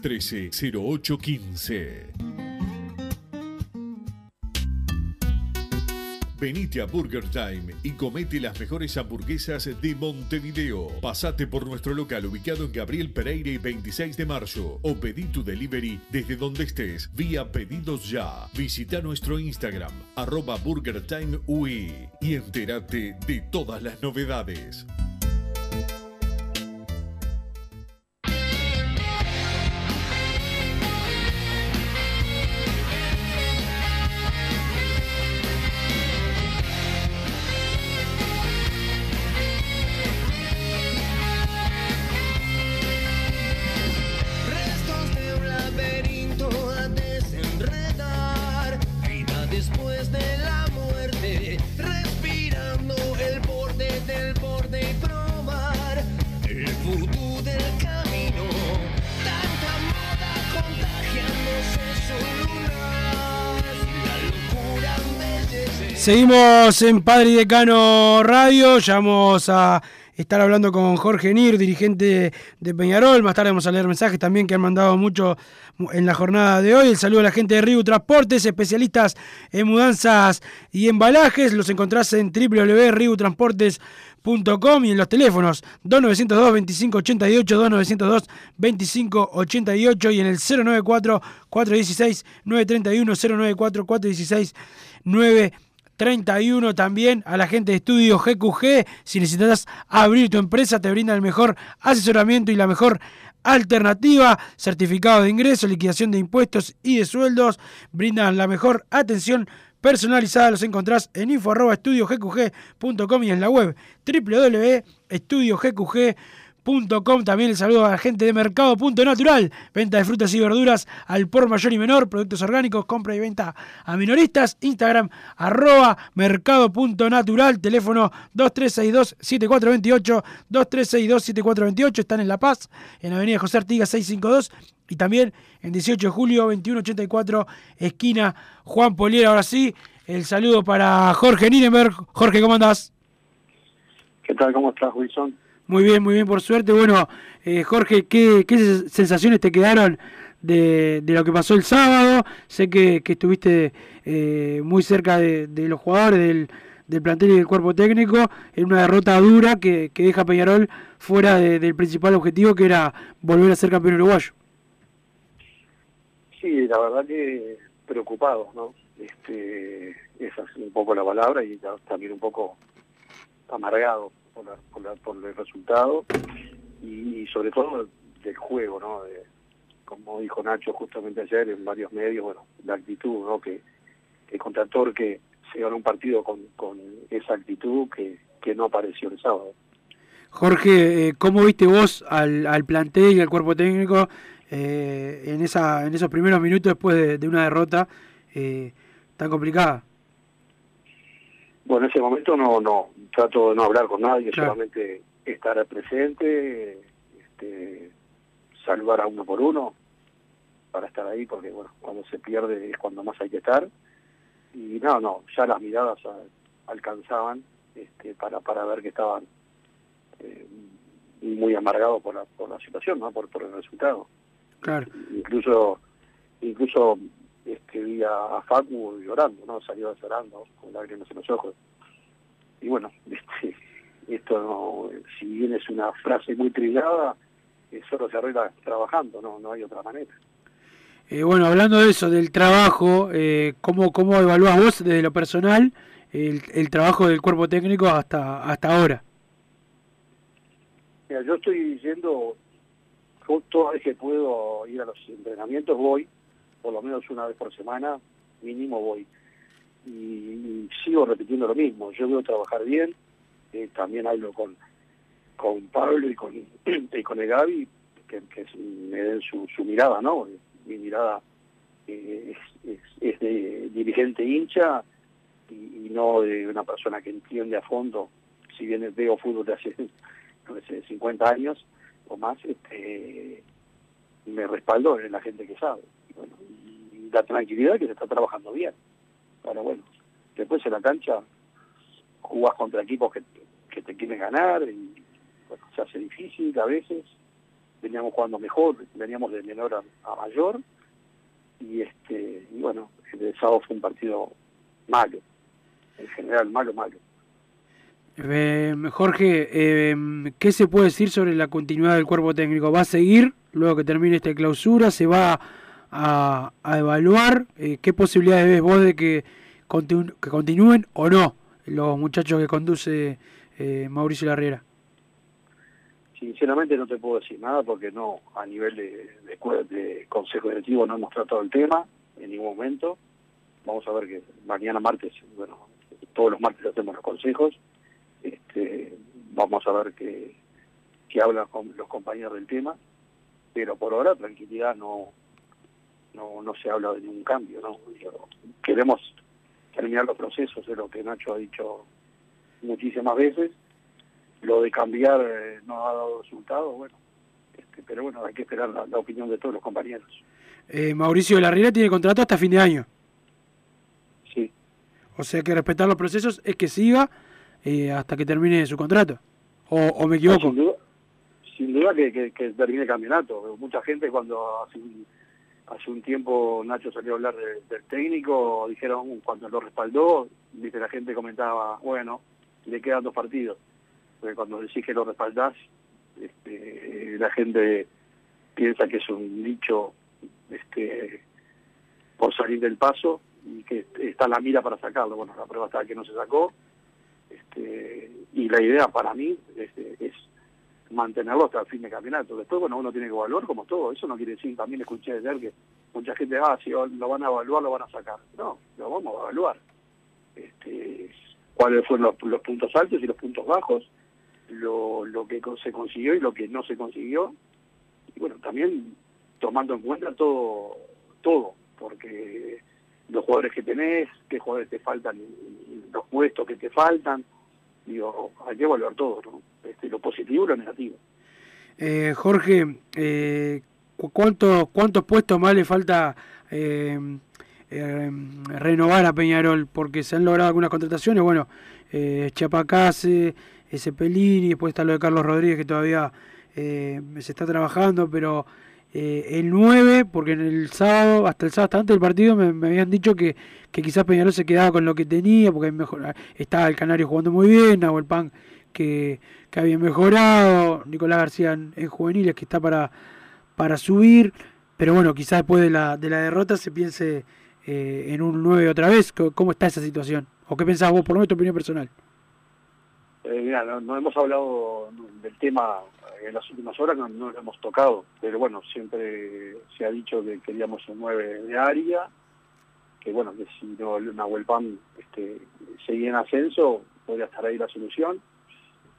13 0815. Venite a Burger Time y comete las mejores hamburguesas de Montevideo. Pasate por nuestro local ubicado en Gabriel Pereira y 26 de marzo o pedí tu delivery desde donde estés vía pedidos ya. Visita nuestro Instagram arroba Burger Time y entérate de todas las novedades. Seguimos en Padre y Decano Radio, ya vamos a estar hablando con Jorge Nir, dirigente de Peñarol, más tarde vamos a leer mensajes también que han mandado mucho en la jornada de hoy. El saludo a la gente de Río Transportes, especialistas en mudanzas y embalajes, los encontrás en www.riutransportes.com y en los teléfonos 2902 2588 2902 2588 y en el 094 416 931 094 416 931 31 también a la gente de estudio GQG. Si necesitas abrir tu empresa, te brinda el mejor asesoramiento y la mejor alternativa. Certificado de ingreso, liquidación de impuestos y de sueldos. Brindan la mejor atención personalizada. Los encontrás en info.estudiogqg.com y en la web www.estudiogqg.com también el saludo a la gente de Mercado Punto Natural, venta de frutas y verduras al por mayor y menor, productos orgánicos, compra y venta a minoristas, Instagram arroba Mercado teléfono 2362-7428, 2362-7428, están en La Paz, en Avenida José Artigas 652 y también en 18 de julio 2184, esquina Juan Poliera. Ahora sí, el saludo para Jorge Nirenberg. Jorge, ¿cómo andás? ¿Qué tal? ¿Cómo estás, Wilson? Muy bien, muy bien, por suerte. Bueno, eh, Jorge, ¿qué, ¿qué, sensaciones te quedaron de, de, lo que pasó el sábado? Sé que, que estuviste eh, muy cerca de, de, los jugadores, del, del plantel y del cuerpo técnico, en una derrota dura que, que deja a Peñarol fuera del principal objetivo, que era volver a ser campeón uruguayo. Sí, la verdad que preocupado, ¿no? Este, esa es un poco la palabra y también un poco amargado por, la, por, la, por el resultado y, sobre todo del juego, ¿no? De, como dijo Nacho justamente ayer en varios medios, bueno, la actitud, ¿no? Que, que contra Torque se ganó un partido con, con esa actitud que, que no apareció el sábado. Jorge, eh, ¿cómo viste vos al, al plantel y al cuerpo técnico eh, en esa en esos primeros minutos después de, una derrota eh, tan complicada? Bueno, en ese momento no, no, trato de no hablar con nadie, claro. solamente estar presente, este, saludar a uno por uno para estar ahí, porque bueno, cuando se pierde es cuando más hay que estar. Y no, no, ya las miradas a, alcanzaban este, para, para ver que estaban eh, muy amargados por la, por la situación, ¿no? por, por el resultado. Claro. Incluso, incluso este, vi a, a Facu llorando, ¿no? Salió llorando con lágrimas en los ojos. Y bueno, este, esto no, si bien es una frase muy trillada, eh, solo se arregla trabajando, no, no hay otra manera. Eh, bueno, hablando de eso, del trabajo, eh, ¿cómo, ¿cómo evalúas vos desde lo personal el, el trabajo del cuerpo técnico hasta, hasta ahora? Mira, yo estoy yendo, toda vez que puedo ir a los entrenamientos voy, por lo menos una vez por semana, mínimo voy. Y, sigo repitiendo lo mismo, yo veo trabajar bien, eh, también hablo con con Pablo y con, y con el Gaby, que, me den su, mirada, ¿no? Mi mirada eh, es, de dirigente hincha y, y, no de una persona que entiende a fondo, si bien veo fútbol de hace, no sé, 50 años o más, este, me respaldo en la gente que sabe. Bueno, la tranquilidad que se está trabajando bien. Ahora bueno, después en la cancha jugás contra equipos que, que te quieren ganar y se hace difícil a veces. Veníamos jugando mejor, veníamos de menor a, a mayor y este y bueno, el sábado fue un partido malo, en general malo, malo. Eh, Jorge, eh, ¿qué se puede decir sobre la continuidad del cuerpo técnico? ¿Va a seguir luego que termine esta clausura? ¿Se va a, a evaluar? Eh, ¿Qué posibilidades ves vos de que, continu que continúen o no los muchachos que conduce eh, Mauricio Larriera? Sinceramente no te puedo decir nada porque no, a nivel de, de, de consejo directivo no hemos tratado el tema en ningún momento. Vamos a ver que mañana martes, bueno, todos los martes hacemos los consejos este, vamos a ver qué, qué hablan con los compañeros del tema, pero por ahora tranquilidad no no, no se habla de ningún cambio, ¿no? Queremos terminar los procesos, de lo que Nacho ha dicho muchísimas veces, lo de cambiar eh, no ha dado resultado, bueno, este, pero bueno, hay que esperar la, la opinión de todos los compañeros. Eh, Mauricio de la Riera tiene contrato hasta fin de año. Sí. O sea que respetar los procesos es que siga eh, hasta que termine su contrato. ¿O, o me equivoco? Sin duda, sin duda que, que, que termine el campeonato. Mucha gente cuando hace un, hace un tiempo Nacho salió a hablar de- del técnico, dijeron cuando lo respaldó, dice la gente comentaba, bueno, le quedan dos partidos. Porque cuando decís que lo respaldás, este, la gente piensa que es un dicho este, por salir del paso y que está la mira para sacarlo. Bueno, la prueba está que no se sacó. Este, y la idea para mí este, es mantenerlo hasta el fin de campeonato. Después, bueno, uno tiene que evaluar como todo. Eso no quiere decir, también escuché ayer que mucha gente, ah, si lo van a evaluar, lo van a sacar. No, lo vamos a evaluar. Este, cuáles fueron los, puntos altos y los puntos bajos, lo, lo que se consiguió y lo que no se consiguió. Y bueno, también tomando en cuenta todo, todo, porque los jugadores que tenés, qué jugadores te faltan, los puestos que te faltan, digo, hay que evaluar todo. Este, lo positivo y lo negativo. Eh, Jorge, eh, cu- ¿cuántos, ¿cuántos puestos más le falta eh, eh, renovar a Peñarol? Porque se han logrado algunas contrataciones, bueno, Chapacase, Cepelini, después está lo de Carlos Rodríguez que todavía se está trabajando, pero eh, el 9, porque en el sábado, hasta el sábado, hasta antes del partido, me, habían dicho que, que quizás Peñarol se quedaba con lo que tenía, porque mejor, estaba el Canario jugando muy bien, Nahuel Pan que, que había mejorado, Nicolás García en, en juveniles que está para, para subir, pero bueno, quizás después de la, de la derrota se piense eh, en un 9 otra vez. ¿Cómo- ¿Cómo está esa situación? ¿O qué pensás vos, por lo menos tu opinión personal? Eh, mira, no, hemos hablado del tema en las últimas horas, no, lo hemos tocado, pero bueno, siempre se ha dicho que queríamos un 9 de área, que bueno, que si no Nahuel Pan este, seguía en ascenso, podría estar ahí la solución.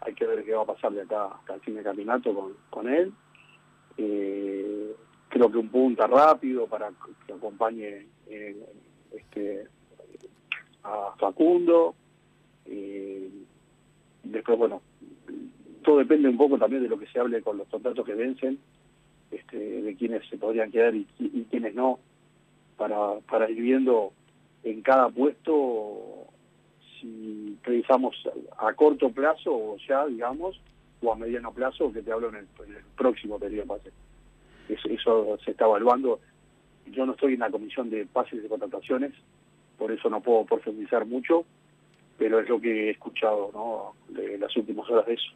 Hay que ver qué va a pasar de acá hasta el fin de campeonato con, con él. Eh, creo que un punta rápido para que acompañe eh, este, a Facundo. Después, bueno, todo depende un poco también de lo que se hable con los contratos que vencen, este, de quienes se podrían quedar y, y no, para, ir viendo en cada puesto si revisamos a corto plazo o ya, digamos, o a mediano plazo, que te hablo en el, en el próximo periodo de pase. Eso, eso se está evaluando. Yo no estoy en la comisión de pases de contrataciones, por eso no puedo profundizar mucho, pero es lo que he escuchado ¿no? de las últimas horas de eso.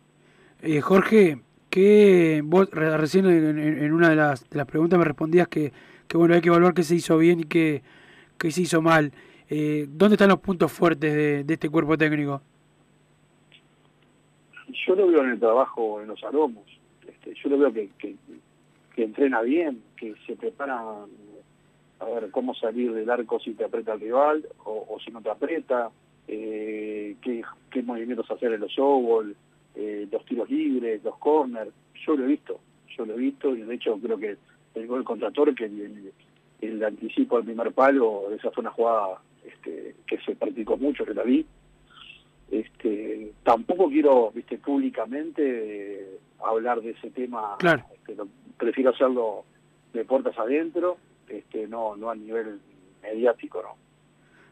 Eh, Jorge, que vos re- recién en, en- en una de las, de las preguntas me respondías que, que bueno hay que evaluar qué se hizo bien y qué, qué se hizo mal. Eh, ¿Dónde están los puntos fuertes de, de este cuerpo técnico? Yo lo veo en el trabajo en los aromos, este, yo lo veo que, que, que entrena bien, que se prepara a ver cómo salir del arco si te aprieta el rival o, o si no te aprieta, eh, qué, qué movimientos hacer en los softball, eh, los tiros libres, los corners, yo lo he visto, yo lo he visto y de hecho creo que el gol contra Torque, el, el, el anticipo al primer palo, esa fue una jugada este, que se practicó mucho, que la vi, este, tampoco quiero, viste, públicamente eh, hablar de ese tema. Claro. Este, lo- prefiero hacerlo de puertas adentro, este, no, no a nivel mediático, ¿no?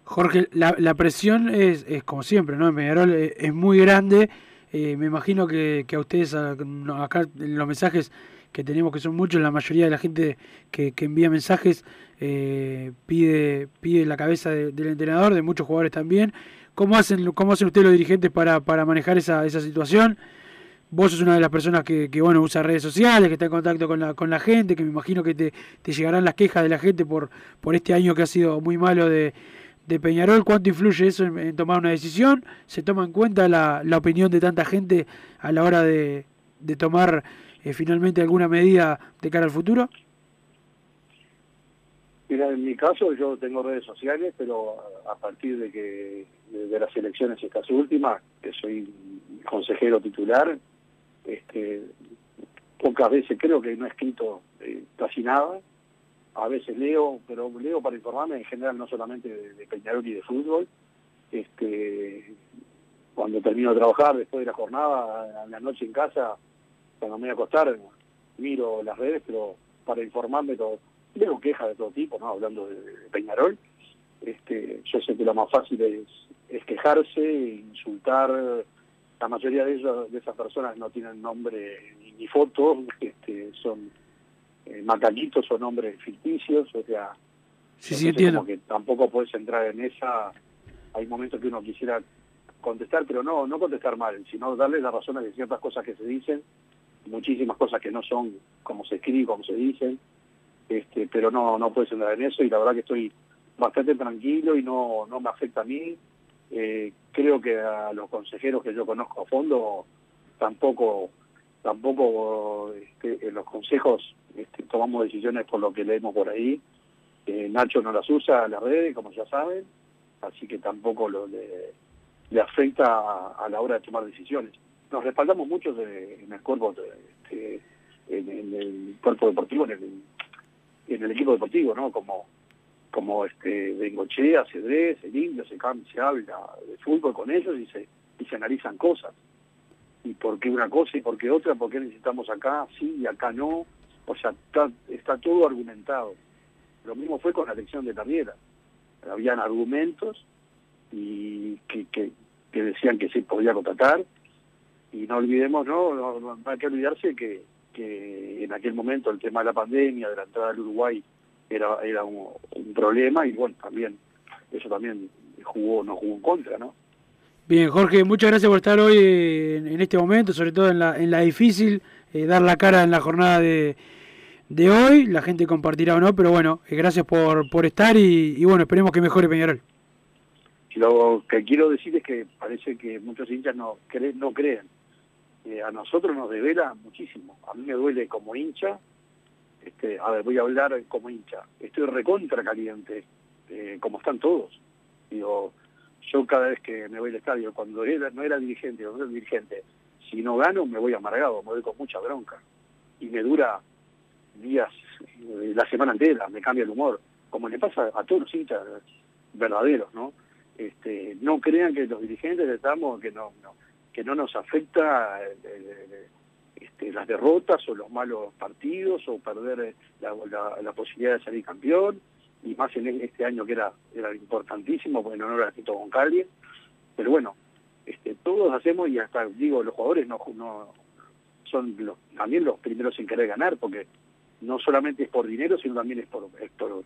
Jorge, la, la presión es, es como siempre, ¿no? En Peñarol es, es muy grande. Eh, me imagino que, que a ustedes, acá los mensajes que tenemos, que son muchos, la mayoría de la gente que, que envía mensajes eh, pide, pide la cabeza de- del entrenador, de muchos jugadores también. ¿Cómo hacen, cómo hacen ustedes los dirigentes para, para manejar esa, esa situación? Vos sos una de las personas que, que, bueno, usa redes sociales, que está en contacto con la, con la gente, que me imagino que te, te llegarán las quejas de la gente por, por este año que ha sido muy malo de, de Peñarol. ¿Cuánto influye eso en, tomar una decisión? ¿Se toma en cuenta la, la opinión de tanta gente a la hora de, de tomar eh, finalmente alguna medida de cara al futuro? Mira, en mi caso yo tengo redes sociales, pero a partir de que de las elecciones estas últimas, que soy consejero titular, este, pocas veces creo que no he escrito eh, casi nada. A veces leo, pero leo para informarme en general no solamente de, Peñarol y de fútbol. Este, cuando termino de trabajar, después de la jornada, a la noche en casa, cuando me voy a acostar, miro las redes, pero para informarme to- veo quejas de todo tipo, ¿no? Hablando de, Peñarol. Este, yo sé que lo más fácil es, es quejarse, insultar. La mayoría de ellos, de esas personas no tienen nombre ni, ni foto, este, son eh, o nombres ficticios, o sea, Sí, sí, entiendo. como que tampoco puedes entrar en esa. Hay momentos que uno quisiera contestar, pero no no contestar mal, sino darle la razón a ciertas cosas que se dicen, muchísimas cosas que no son como se escribe, como se dicen, este, pero no no puedes entrar en eso y la verdad que estoy bastante tranquilo y no no me afecta a mí. Eh, creo que a los consejeros que yo conozco a fondo tampoco tampoco este, en los consejos este, tomamos decisiones por lo que leemos por ahí. Eh, Nacho no las usa a las redes, como ya saben, así que tampoco lo le, le afecta a, la hora de tomar decisiones. Nos respaldamos mucho en el cuerpo, este, en, el cuerpo deportivo, en el, equipo deportivo, ¿no? Como como este Bengochea, Cedrés, el Indio, se, cam- se habla de fútbol con ellos y se, y se analizan cosas. Y por qué una cosa y por qué otra, por qué necesitamos acá sí y acá no. O sea, está, todo argumentado. Lo mismo fue con la elección de Tarriera. Habían argumentos y que, que, decían que se podía contratar. Y no olvidemos, no, no, no hay que olvidarse que, que en aquel momento el tema de la pandemia, de la entrada del Uruguay, era, era un, un problema y bueno, también eso también jugó, nos jugó en contra, ¿no? Bien, Jorge, muchas gracias por estar hoy en, en este momento, sobre todo en la, en la difícil, eh, dar la cara en la jornada de, de hoy. La gente compartirá o no, pero bueno, eh, gracias por, por estar y, bueno, esperemos que mejore Peñarol. Lo que quiero decir es que parece que muchos hinchas no, cre- no creen. Eh, a nosotros nos devela muchísimo. A mí me duele como hincha. Este, a ver, voy a hablar como hincha. Estoy recontra caliente, eh, como están todos. Digo, yo cada vez que me voy al estadio, cuando no era dirigente, no era dirigente, si no gano me voy amargado, me voy con mucha bronca. Y me dura días, eh, la semana entera, me cambia el humor. Como le pasa a todos los hinchas verdaderos, ¿no? Este, no crean que los dirigentes estamos, que no, que no nos afecta eh, eh, este, las derrotas o los malos partidos o perder la- la posibilidad de salir campeón y más en este año que era importantísimo porque en honor a Tito Goncalves. Pero bueno este todos hacemos y hasta digo los jugadores no, son los, también los primeros en querer ganar porque no solamente es por dinero sino también es por es por,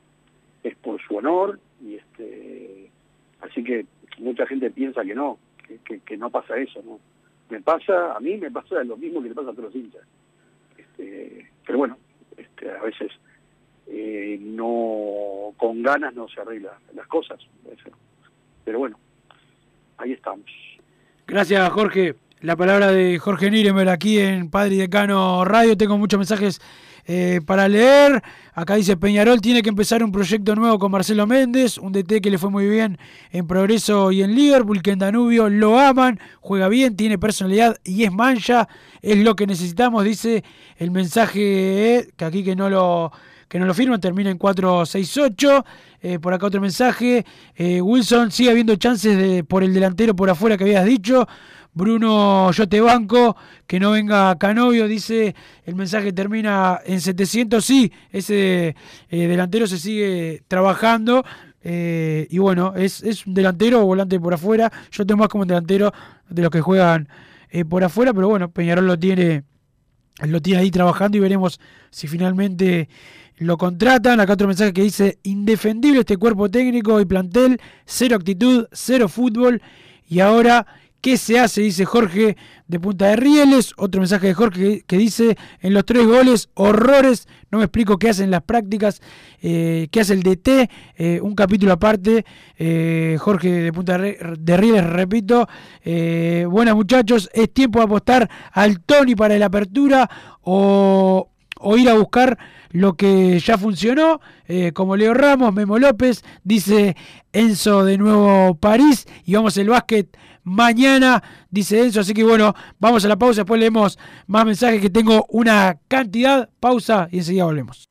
es por su honor y este así que mucha gente piensa que no que, que, que no pasa eso no me pasa a mí me pasa lo mismo que le pasa a todos los hinchas. Este, pero bueno este, a veces eh, no con ganas no se arreglan las cosas pero bueno ahí estamos Gracias, Jorge. La palabra de Jorge Niremer aquí en Padre y Decano Radio. Tengo muchos mensajes eh, para leer. Acá dice Peñarol tiene que empezar un proyecto nuevo con Marcelo Méndez, un DT que le fue muy bien en Progreso y en Liverpool, que en Danubio lo aman, juega bien, tiene personalidad y es mancha. Es lo que necesitamos, dice el mensaje eh, que aquí que no lo que no lo firman, termina en 468. Eh, por acá otro mensaje. Eh, Wilson, sigue habiendo chances por el delantero por afuera que habías dicho. Bruno, yo te banco, que no venga Canovio, dice el mensaje termina en 700. Sí, ese eh, delantero se sigue trabajando. eh, y bueno, es, es un delantero o volante por afuera. Yo tengo más como un delantero de los que juegan por afuera, pero bueno, Peñarol lo tiene lo tiene ahí trabajando y veremos si finalmente lo contratan. Acá otro mensaje que dice, indefendible este cuerpo técnico y plantel, cero actitud, cero fútbol. Y ahora, ¿qué se hace? Dice Jorge de Punta de Rieles. Otro mensaje de Jorge que, dice, en los tres goles, horrores. No me explico qué hacen las prácticas, eh, qué hace el DT. eh, un capítulo aparte. eh, Jorge de Punta de Rieles, repito. Buenas muchachos, es tiempo de apostar al Tony para la apertura o, o ir a buscar lo que ya funcionó, eh, como Leo Ramos, Memo López, dice Enzo de nuevo París, y vamos el básquet mañana, dice Enzo, así que bueno, vamos a la pausa, después leemos más mensajes que tengo una cantidad, pausa y enseguida volvemos.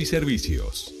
y servicios.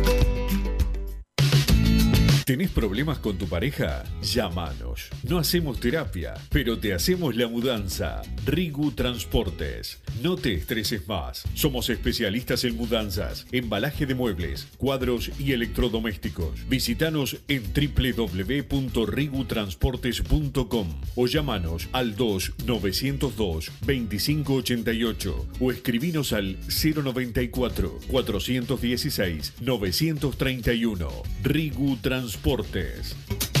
¿Tenés problemas con tu pareja? Llámanos. No hacemos terapia, pero te hacemos la mudanza. Rigu Transportes. No te estreses más. Somos especialistas en mudanzas, embalaje de muebles, cuadros y electrodomésticos. Visítanos en www.rigutransportes.com o llámanos al 2-902-2588 o escribinos al 094-416-931. Rigu Transportes. Transportes.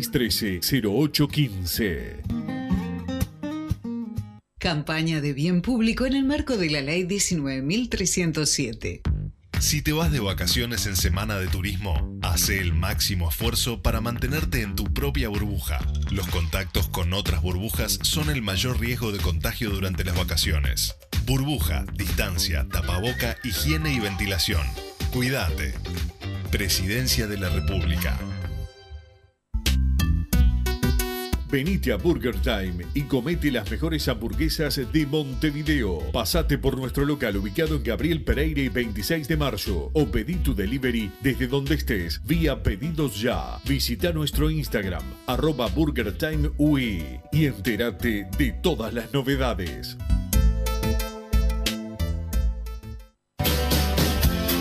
0815 Campaña de bien público en el marco de la Ley 19.307. Si te vas de vacaciones en semana de turismo, hace el máximo esfuerzo para mantenerte en tu propia burbuja. Los contactos con otras burbujas son el mayor riesgo de contagio durante las vacaciones. Burbuja, distancia, tapaboca, higiene y ventilación. Cuídate. Presidencia de la República. Venite a Burger Time y comete las mejores hamburguesas de Montevideo. Pasate por nuestro local ubicado en Gabriel Pereira y 26 de marzo o pedí tu delivery desde donde estés vía pedidos ya. Visita nuestro Instagram arroba Burger Time y entérate de todas las novedades.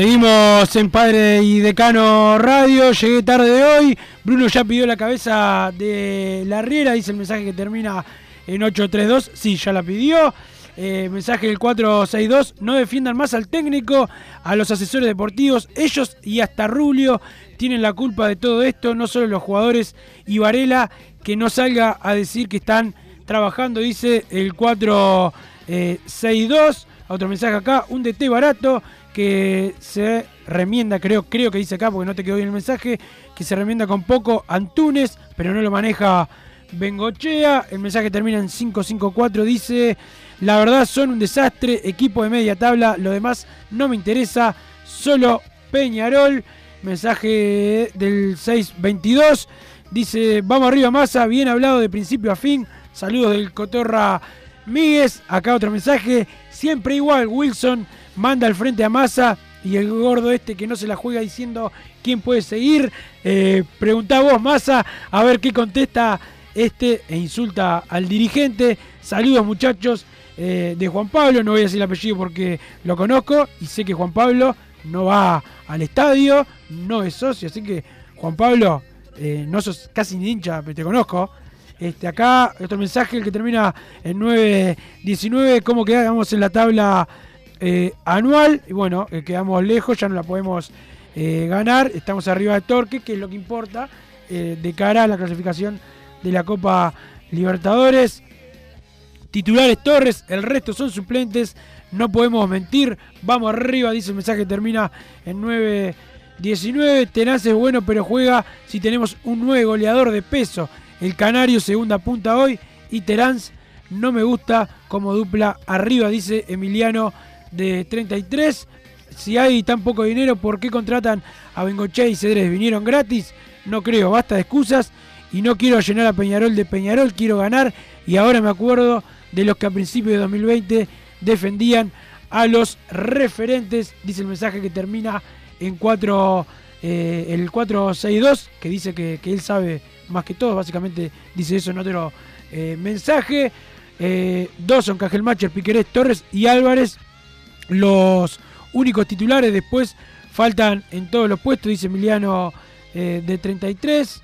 Seguimos en Padre y Decano Radio. Llegué tarde de hoy. Bruno ya pidió la cabeza de la Riera. Dice el mensaje que termina en 832. Sí, ya la pidió. Eh, mensaje del 462. No defiendan más al técnico, a los asesores deportivos. Ellos y hasta Rulio tienen la culpa de todo esto. No solo los jugadores y Varela. Que no salga a decir que están trabajando. Dice el 462. Otro mensaje acá. Un DT barato que se remienda, creo, creo que dice acá, porque no te quedó bien el mensaje, que se remienda con poco Antunes, pero no lo maneja Bengochea. El mensaje termina en 554, dice, la verdad son un desastre, equipo de media tabla, lo demás no me interesa, solo Peñarol. Mensaje del 622, dice, vamos arriba masa, bien hablado de principio a fin, saludos del Cotorra Míguez, acá otro mensaje, siempre igual, Wilson manda al frente a Massa y el gordo este que no se la juega diciendo quién puede seguir. Eh, preguntá vos, Massa, a ver qué contesta este e insulta al dirigente. Saludos muchachos eh, de Juan Pablo, no voy a decir el apellido porque lo conozco y sé que Juan Pablo no va al estadio, no es socio, así que Juan Pablo, eh, no sos casi ni hincha, pero te conozco. Este, acá otro mensaje el que termina en 9.19, cómo quedamos en la tabla eh, anual. Y bueno, eh, quedamos lejos, ya no la podemos ganar. Estamos arriba de Torque, que es lo que importa de cara a la clasificación de la Copa Libertadores. Titulares Torres, el resto son suplentes. No podemos mentir. Vamos arriba, dice el mensaje, termina en 9-19. Tenaz es bueno, pero juega si tenemos un nuevo goleador de peso. El Canario, segunda punta hoy. Y Teráns no me gusta como dupla arriba, dice Emiliano de 33. Si hay tan poco dinero, ¿por qué contratan a Bengoche y Cedrés? ¿Vinieron gratis? No creo, basta de excusas. Y no quiero llenar a Peñarol de Peñarol, quiero ganar. Y ahora me acuerdo de los que a principios de 2020 defendían a los referentes. Dice el mensaje que termina en 4, eh, el 462, que dice que, él sabe más que todos. Básicamente dice eso en otro eh, mensaje. Eh, dos son Cajelmacher, Piquerés, Torres y Álvarez los únicos titulares. Después faltan en todos los puestos, dice Emiliano eh, de 33.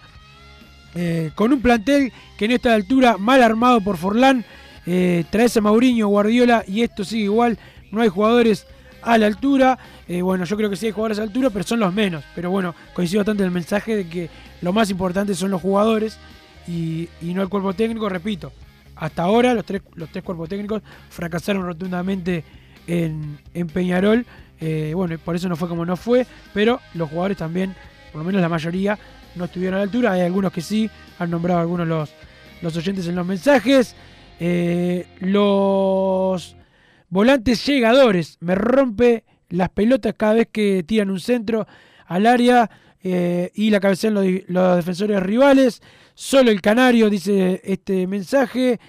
Eh, con un plantel que en esta altura mal armado por Forlán. Eh, traes a Mauriño, Guardiola y esto sigue igual. No hay jugadores a la altura. Eh, bueno, yo creo que sí hay jugadores a la altura, pero son los menos. Pero bueno, coincido bastante en el mensaje de que lo más importante son los jugadores y, y no el cuerpo técnico. Repito, hasta ahora los tres, los tres cuerpos técnicos fracasaron rotundamente en, Peñarol. Eh, bueno, por eso no fue como no fue, pero los jugadores también, por lo menos la mayoría, no estuvieron a la altura. Hay algunos que sí, han nombrado algunos los, los oyentes en los mensajes. Eh, los volantes llegadores, me rompe las pelotas cada vez que tiran un centro al área eh, y la cabecean los, los defensores rivales. Solo el canario, dice este mensaje.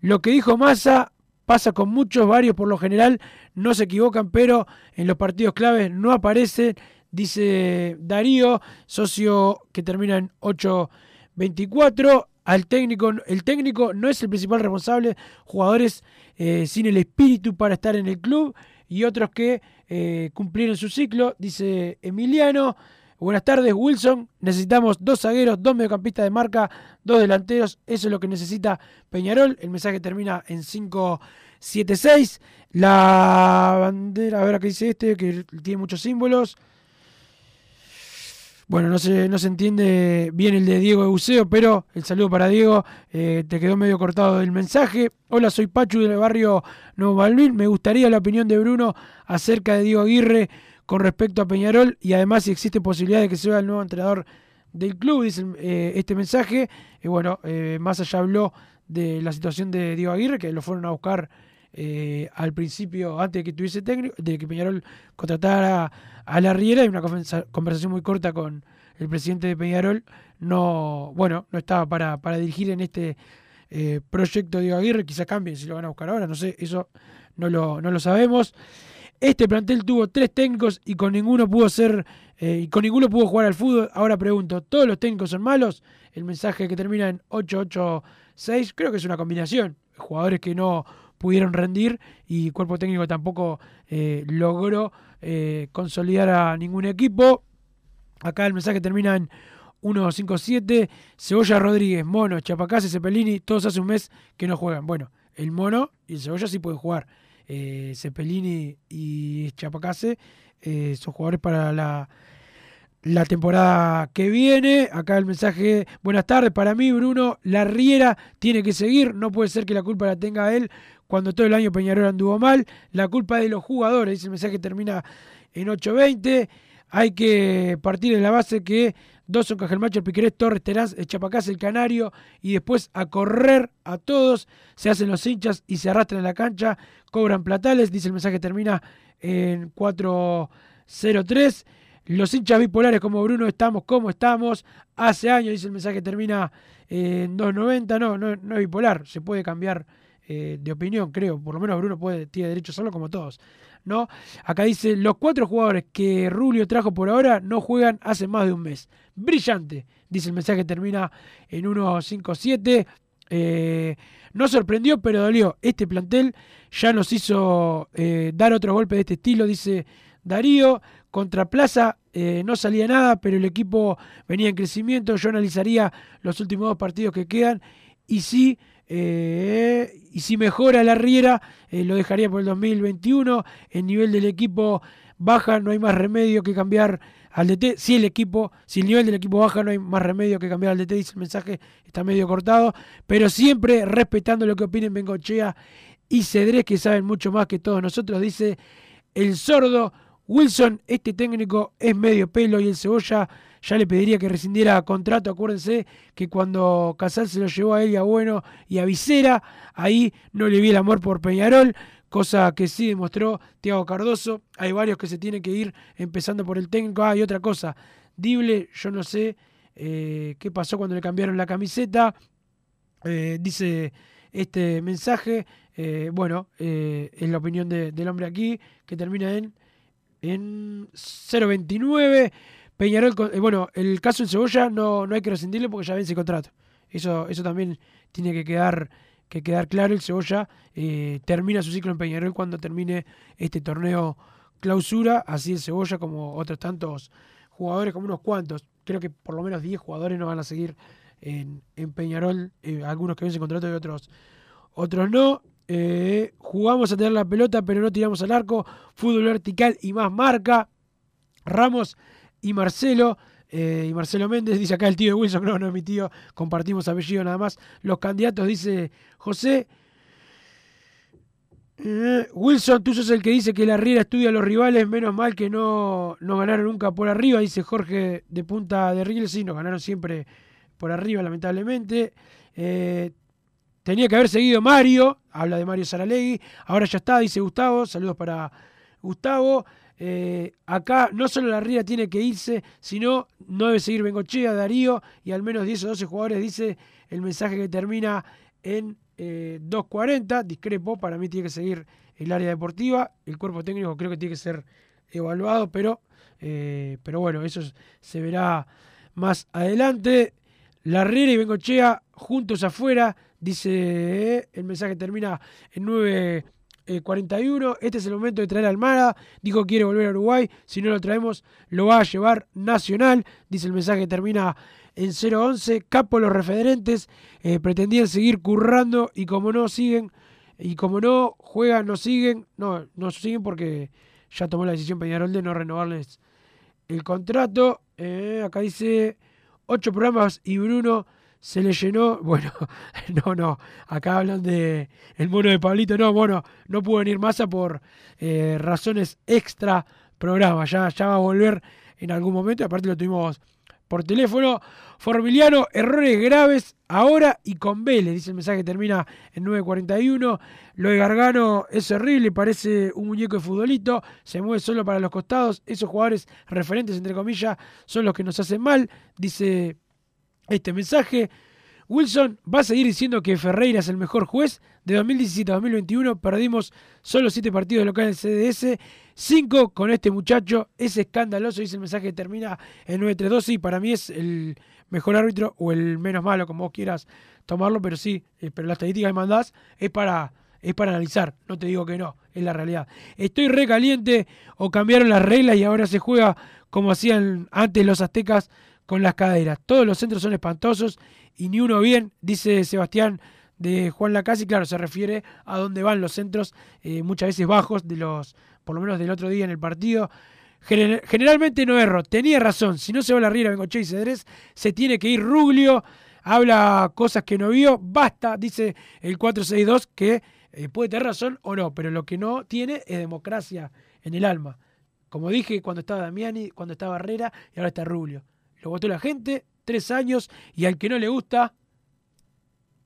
Lo que dijo Massa pasa con muchos, varios por lo general no se equivocan, pero en los partidos claves no aparece, dice Darío, socio que termina en 8-24. Al técnico, el técnico no es el principal responsable, jugadores eh, sin el espíritu para estar en el club y otros que eh, cumplieron su ciclo, dice Emiliano. Buenas tardes, Wilson. Necesitamos dos zagueros, dos mediocampistas de marca, dos delanteros. Eso es lo que necesita Peñarol. El mensaje termina en 5-7-6. La bandera, a ver qué dice este, que tiene muchos símbolos. Bueno, no se, no se entiende bien el de Diego Euseo, pero el saludo para Diego. Eh, te quedó medio cortado el mensaje. Hola, soy Pachu del barrio Nuevo Malvin. Me gustaría la opinión de Bruno acerca de Diego Aguirre con respecto a Peñarol y además si existe posibilidad de que sea el nuevo entrenador del club, dice eh, este mensaje. Y bueno, eh, más allá habló de la situación de Diego Aguirre, que lo fueron a buscar eh, al principio, antes de que tuviese técnico, de que Peñarol contratara a la Riera, y una conversa- conversación muy corta con el presidente de Peñarol, no, bueno, no estaba para, dirigir en este eh, proyecto Diego Aguirre, quizá cambien si lo van a buscar ahora, no sé, eso no lo, no lo sabemos. Este plantel tuvo tres técnicos y con ninguno pudo ser, eh, y con ninguno pudo jugar al fútbol. Ahora pregunto, ¿todos los técnicos son malos? El mensaje que termina en 886, creo que es una combinación. Jugadores que no pudieron rendir y cuerpo técnico tampoco eh, logró eh, consolidar a ningún equipo. Acá el mensaje termina en 157. Cebolla Rodríguez, Mono, Chapacase, Cepelini, todos hace un mes que no juegan. Bueno, el Mono y el Cebolla sí pueden jugar. Eh, Cepelini y Chapacase eh, son jugadores para la, la temporada que viene. Acá el mensaje, buenas tardes, para mí Bruno La Riera tiene que seguir, no puede ser que la culpa la tenga él cuando todo el año Peñarol anduvo mal, la culpa es de los jugadores, dice el mensaje termina en 8.20, hay que partir de la base que Dawson, Cajelmacho, Piquerés, Torres, Terán, Chapacás, el Canario y después a correr a todos, se hacen los hinchas y se arrastran en la cancha, cobran platales, dice el mensaje termina en 403. Los hinchas bipolares como Bruno estamos como estamos. Hace años, dice el mensaje termina en 290. No, no, no es bipolar. Se puede cambiar eh, de opinión, creo. Por lo menos Bruno puede, tiene derecho a hacerlo como todos. ¿no? Acá dice, los cuatro jugadores que Rulio trajo por ahora no juegan hace más de un mes. Brillante, dice el mensaje termina en 157. Eh, no sorprendió, pero dolió. Este plantel ya nos hizo eh, dar otro golpe de este estilo, dice Darío. Contra Plaza eh, no salía nada, pero el equipo venía en crecimiento. Yo analizaría los últimos dos partidos que quedan y si, eh, y si mejora la Riera, eh, lo dejaría por el 2021. El nivel del equipo baja, no hay más remedio que cambiar al DT. Si el equipo, si el nivel del equipo baja, no hay más remedio que cambiar al DT, dice el mensaje, está medio cortado, pero siempre respetando lo que opinen Bengochea y Cedrés, que saben mucho más que todos nosotros, dice el sordo. Wilson, este técnico es medio pelo y el Cebolla ya le pediría que rescindiera contrato. Acuérdense que cuando Casal se lo llevó a él a Bueno y a Vicera, ahí no le vi el amor por Peñarol, cosa que sí demostró Tiago Cardoso. Hay varios que se tienen que ir empezando por el técnico. Ah, y otra cosa, Dible, yo no sé eh, qué pasó cuando le cambiaron la camiseta. Eh, dice este mensaje, eh, bueno, es la opinión de- del hombre aquí, que termina en en 0.29. Peñarol, eh, bueno, el caso en Cebolla no, no hay que rescindirle porque ya vence el contrato. Eso, eso también tiene que quedar, que quedar claro. El Cebolla eh, termina su ciclo en Peñarol cuando termine este torneo clausura. Así el Cebolla como otros tantos jugadores, como unos cuantos. Creo que por lo menos 10 jugadores no van a seguir en, en Peñarol. eh, algunos que vencen contrato y otros, otros no. Jugamos a tener la pelota, pero no tiramos al arco. Fútbol vertical y más marca. Ramos y Marcelo. eh, y Marcelo Méndez dice acá el tío de Wilson, no, no es mi tío, compartimos apellido nada más. Los candidatos, dice José. Eh, Wilson, tú sos el que dice que la Riera estudia a los rivales, menos mal que no, no ganaron nunca por arriba, dice Jorge de Punta de Riel, sí, nos ganaron siempre por arriba, lamentablemente. Eh, tenía que haber seguido Mario, habla de Mario Saralegui, ahora ya está, dice Gustavo, saludos para Gustavo. Eh, acá no solo la Riera tiene que irse, sino no debe seguir Bengochea, Darío y al menos 10 o 12 jugadores, dice el mensaje que termina en eh, 2.40, discrepo, para mí tiene que seguir el área deportiva, el cuerpo técnico creo que tiene que ser evaluado, pero, eh, pero bueno, eso es- se verá más adelante. La Riera y Bengochea juntos afuera, dice eh, el mensaje termina en 9.41. Este es el momento de traer a Almada. Dijo que quiere volver a Uruguay. Si no lo traemos, lo va a llevar Nacional. Dice el mensaje termina en 0.11. Capo los referentes eh, pretendían seguir currando y como no siguen, y como no juegan, no siguen, no, no siguen porque ya tomó la decisión Peñarol de no renovarles el contrato. Eh, acá dice ocho programas y Bruno se le llenó. Bueno, no, no. Acá hablan de el mono de Pablito. No, bueno, no pudo venir Massa por eh, razones extra programa. Ya, ya va a volver en algún momento. Aparte lo tuvimos por teléfono. Formiliano, errores graves ahora y con Vélez. Dice el mensaje que termina en 9.41. Lo de Gargano es horrible, parece un muñeco de futbolito. Se mueve solo para los costados. Esos jugadores referentes, entre comillas, son los que nos hacen mal. Dice este mensaje. Wilson va a seguir diciendo que Ferreira es el mejor juez. De 2017 a 2021 perdimos solo 7 partidos locales en CDS, 5 con este muchacho. Es escandaloso, dice el mensaje que termina en 932. Y para mí es el mejor árbitro o el menos malo, como vos quieras tomarlo, pero sí, eh, pero la estadística que mandás es para, es para analizar, no te digo que no, es la realidad. Estoy recaliente o cambiaron las reglas y ahora se juega como hacían antes los aztecas con las caderas. Todos los centros son espantosos y ni uno bien, dice Sebastián de Juan Lacasi, claro, se refiere a dónde van los centros, eh, muchas veces bajos, de los, por lo menos del otro día en el partido. Generalmente no erro, tenía razón, si no se va la Riera, Bengoche y Cedrés, se tiene que ir Ruglio, habla cosas que no vio, basta, dice el 462, que eh, puede tener razón o no, pero lo que no tiene es democracia en el alma. Como dije cuando estaba Damiani, cuando estaba Herrera y ahora está Ruglio. Lo votó la gente, tres años, y al que no le gusta,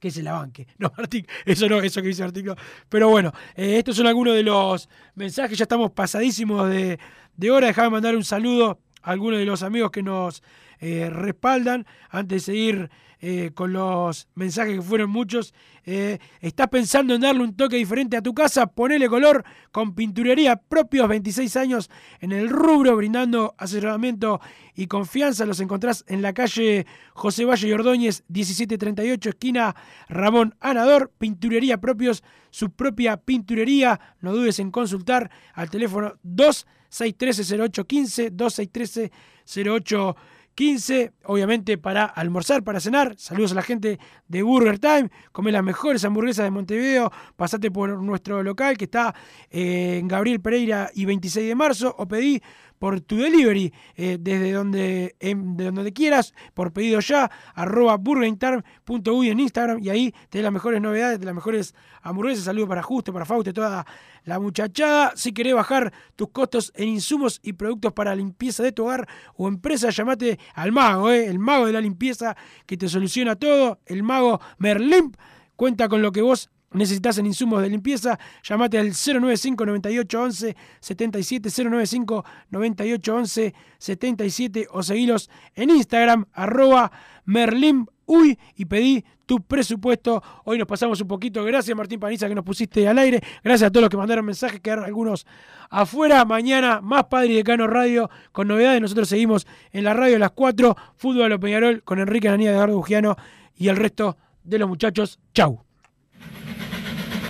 que se la banque. No, Martín, eso no, eso que dice Martín. Pero bueno, eh, estos son algunos de los mensajes. Ya estamos pasadísimos de, de hora. Déjame mandar un saludo a algunos de los amigos que nos eh, respaldan. Antes de seguir eh, con los mensajes que fueron muchos. Eh, ¿Estás pensando en darle un toque diferente a tu casa? Ponele color con pinturería propios 26 años en el rubro, brindando asesoramiento y confianza. Los encontrás en la calle José Valle y Ordóñez, 1738, esquina Ramón Anador. Pinturería propios, su propia pinturería. No dudes en consultar al teléfono 2613-0815, 2613-0815. 15, obviamente para almorzar, para cenar. Saludos a la gente de Burger Time. Come las mejores hamburguesas de Montevideo. Pasate por nuestro local que está eh, en Gabriel Pereira y 26 de marzo. O pedí por tu delivery eh, desde donde, de donde quieras, por pedido ya, arroba burgertime.uy en Instagram y ahí tenés las mejores novedades, de las mejores hamburguesas. Saludos para Justo, para Fausto, toda la muchachada. Si querés bajar tus costos en insumos y productos para limpieza de tu hogar o empresa, llamate al mago, eh, el mago de la limpieza que te soluciona todo, el mago Merlimp. Cuenta con lo que vos necesitas en insumos de limpieza, llamate al 095 98 11 77 095 98 11 77 o seguilos en Instagram arroba merlim uy y pedí tu presupuesto. Hoy nos pasamos un poquito. Gracias Martín Paniza que nos pusiste al aire. Gracias a todos los que mandaron mensajes, quedaron algunos afuera. Mañana más Padre y Decano Radio con novedades. Nosotros seguimos en la radio a las 4. Fútbol a Peñarol con Enrique Ananía, Eduardo Bugiano y el resto de los muchachos. Chau.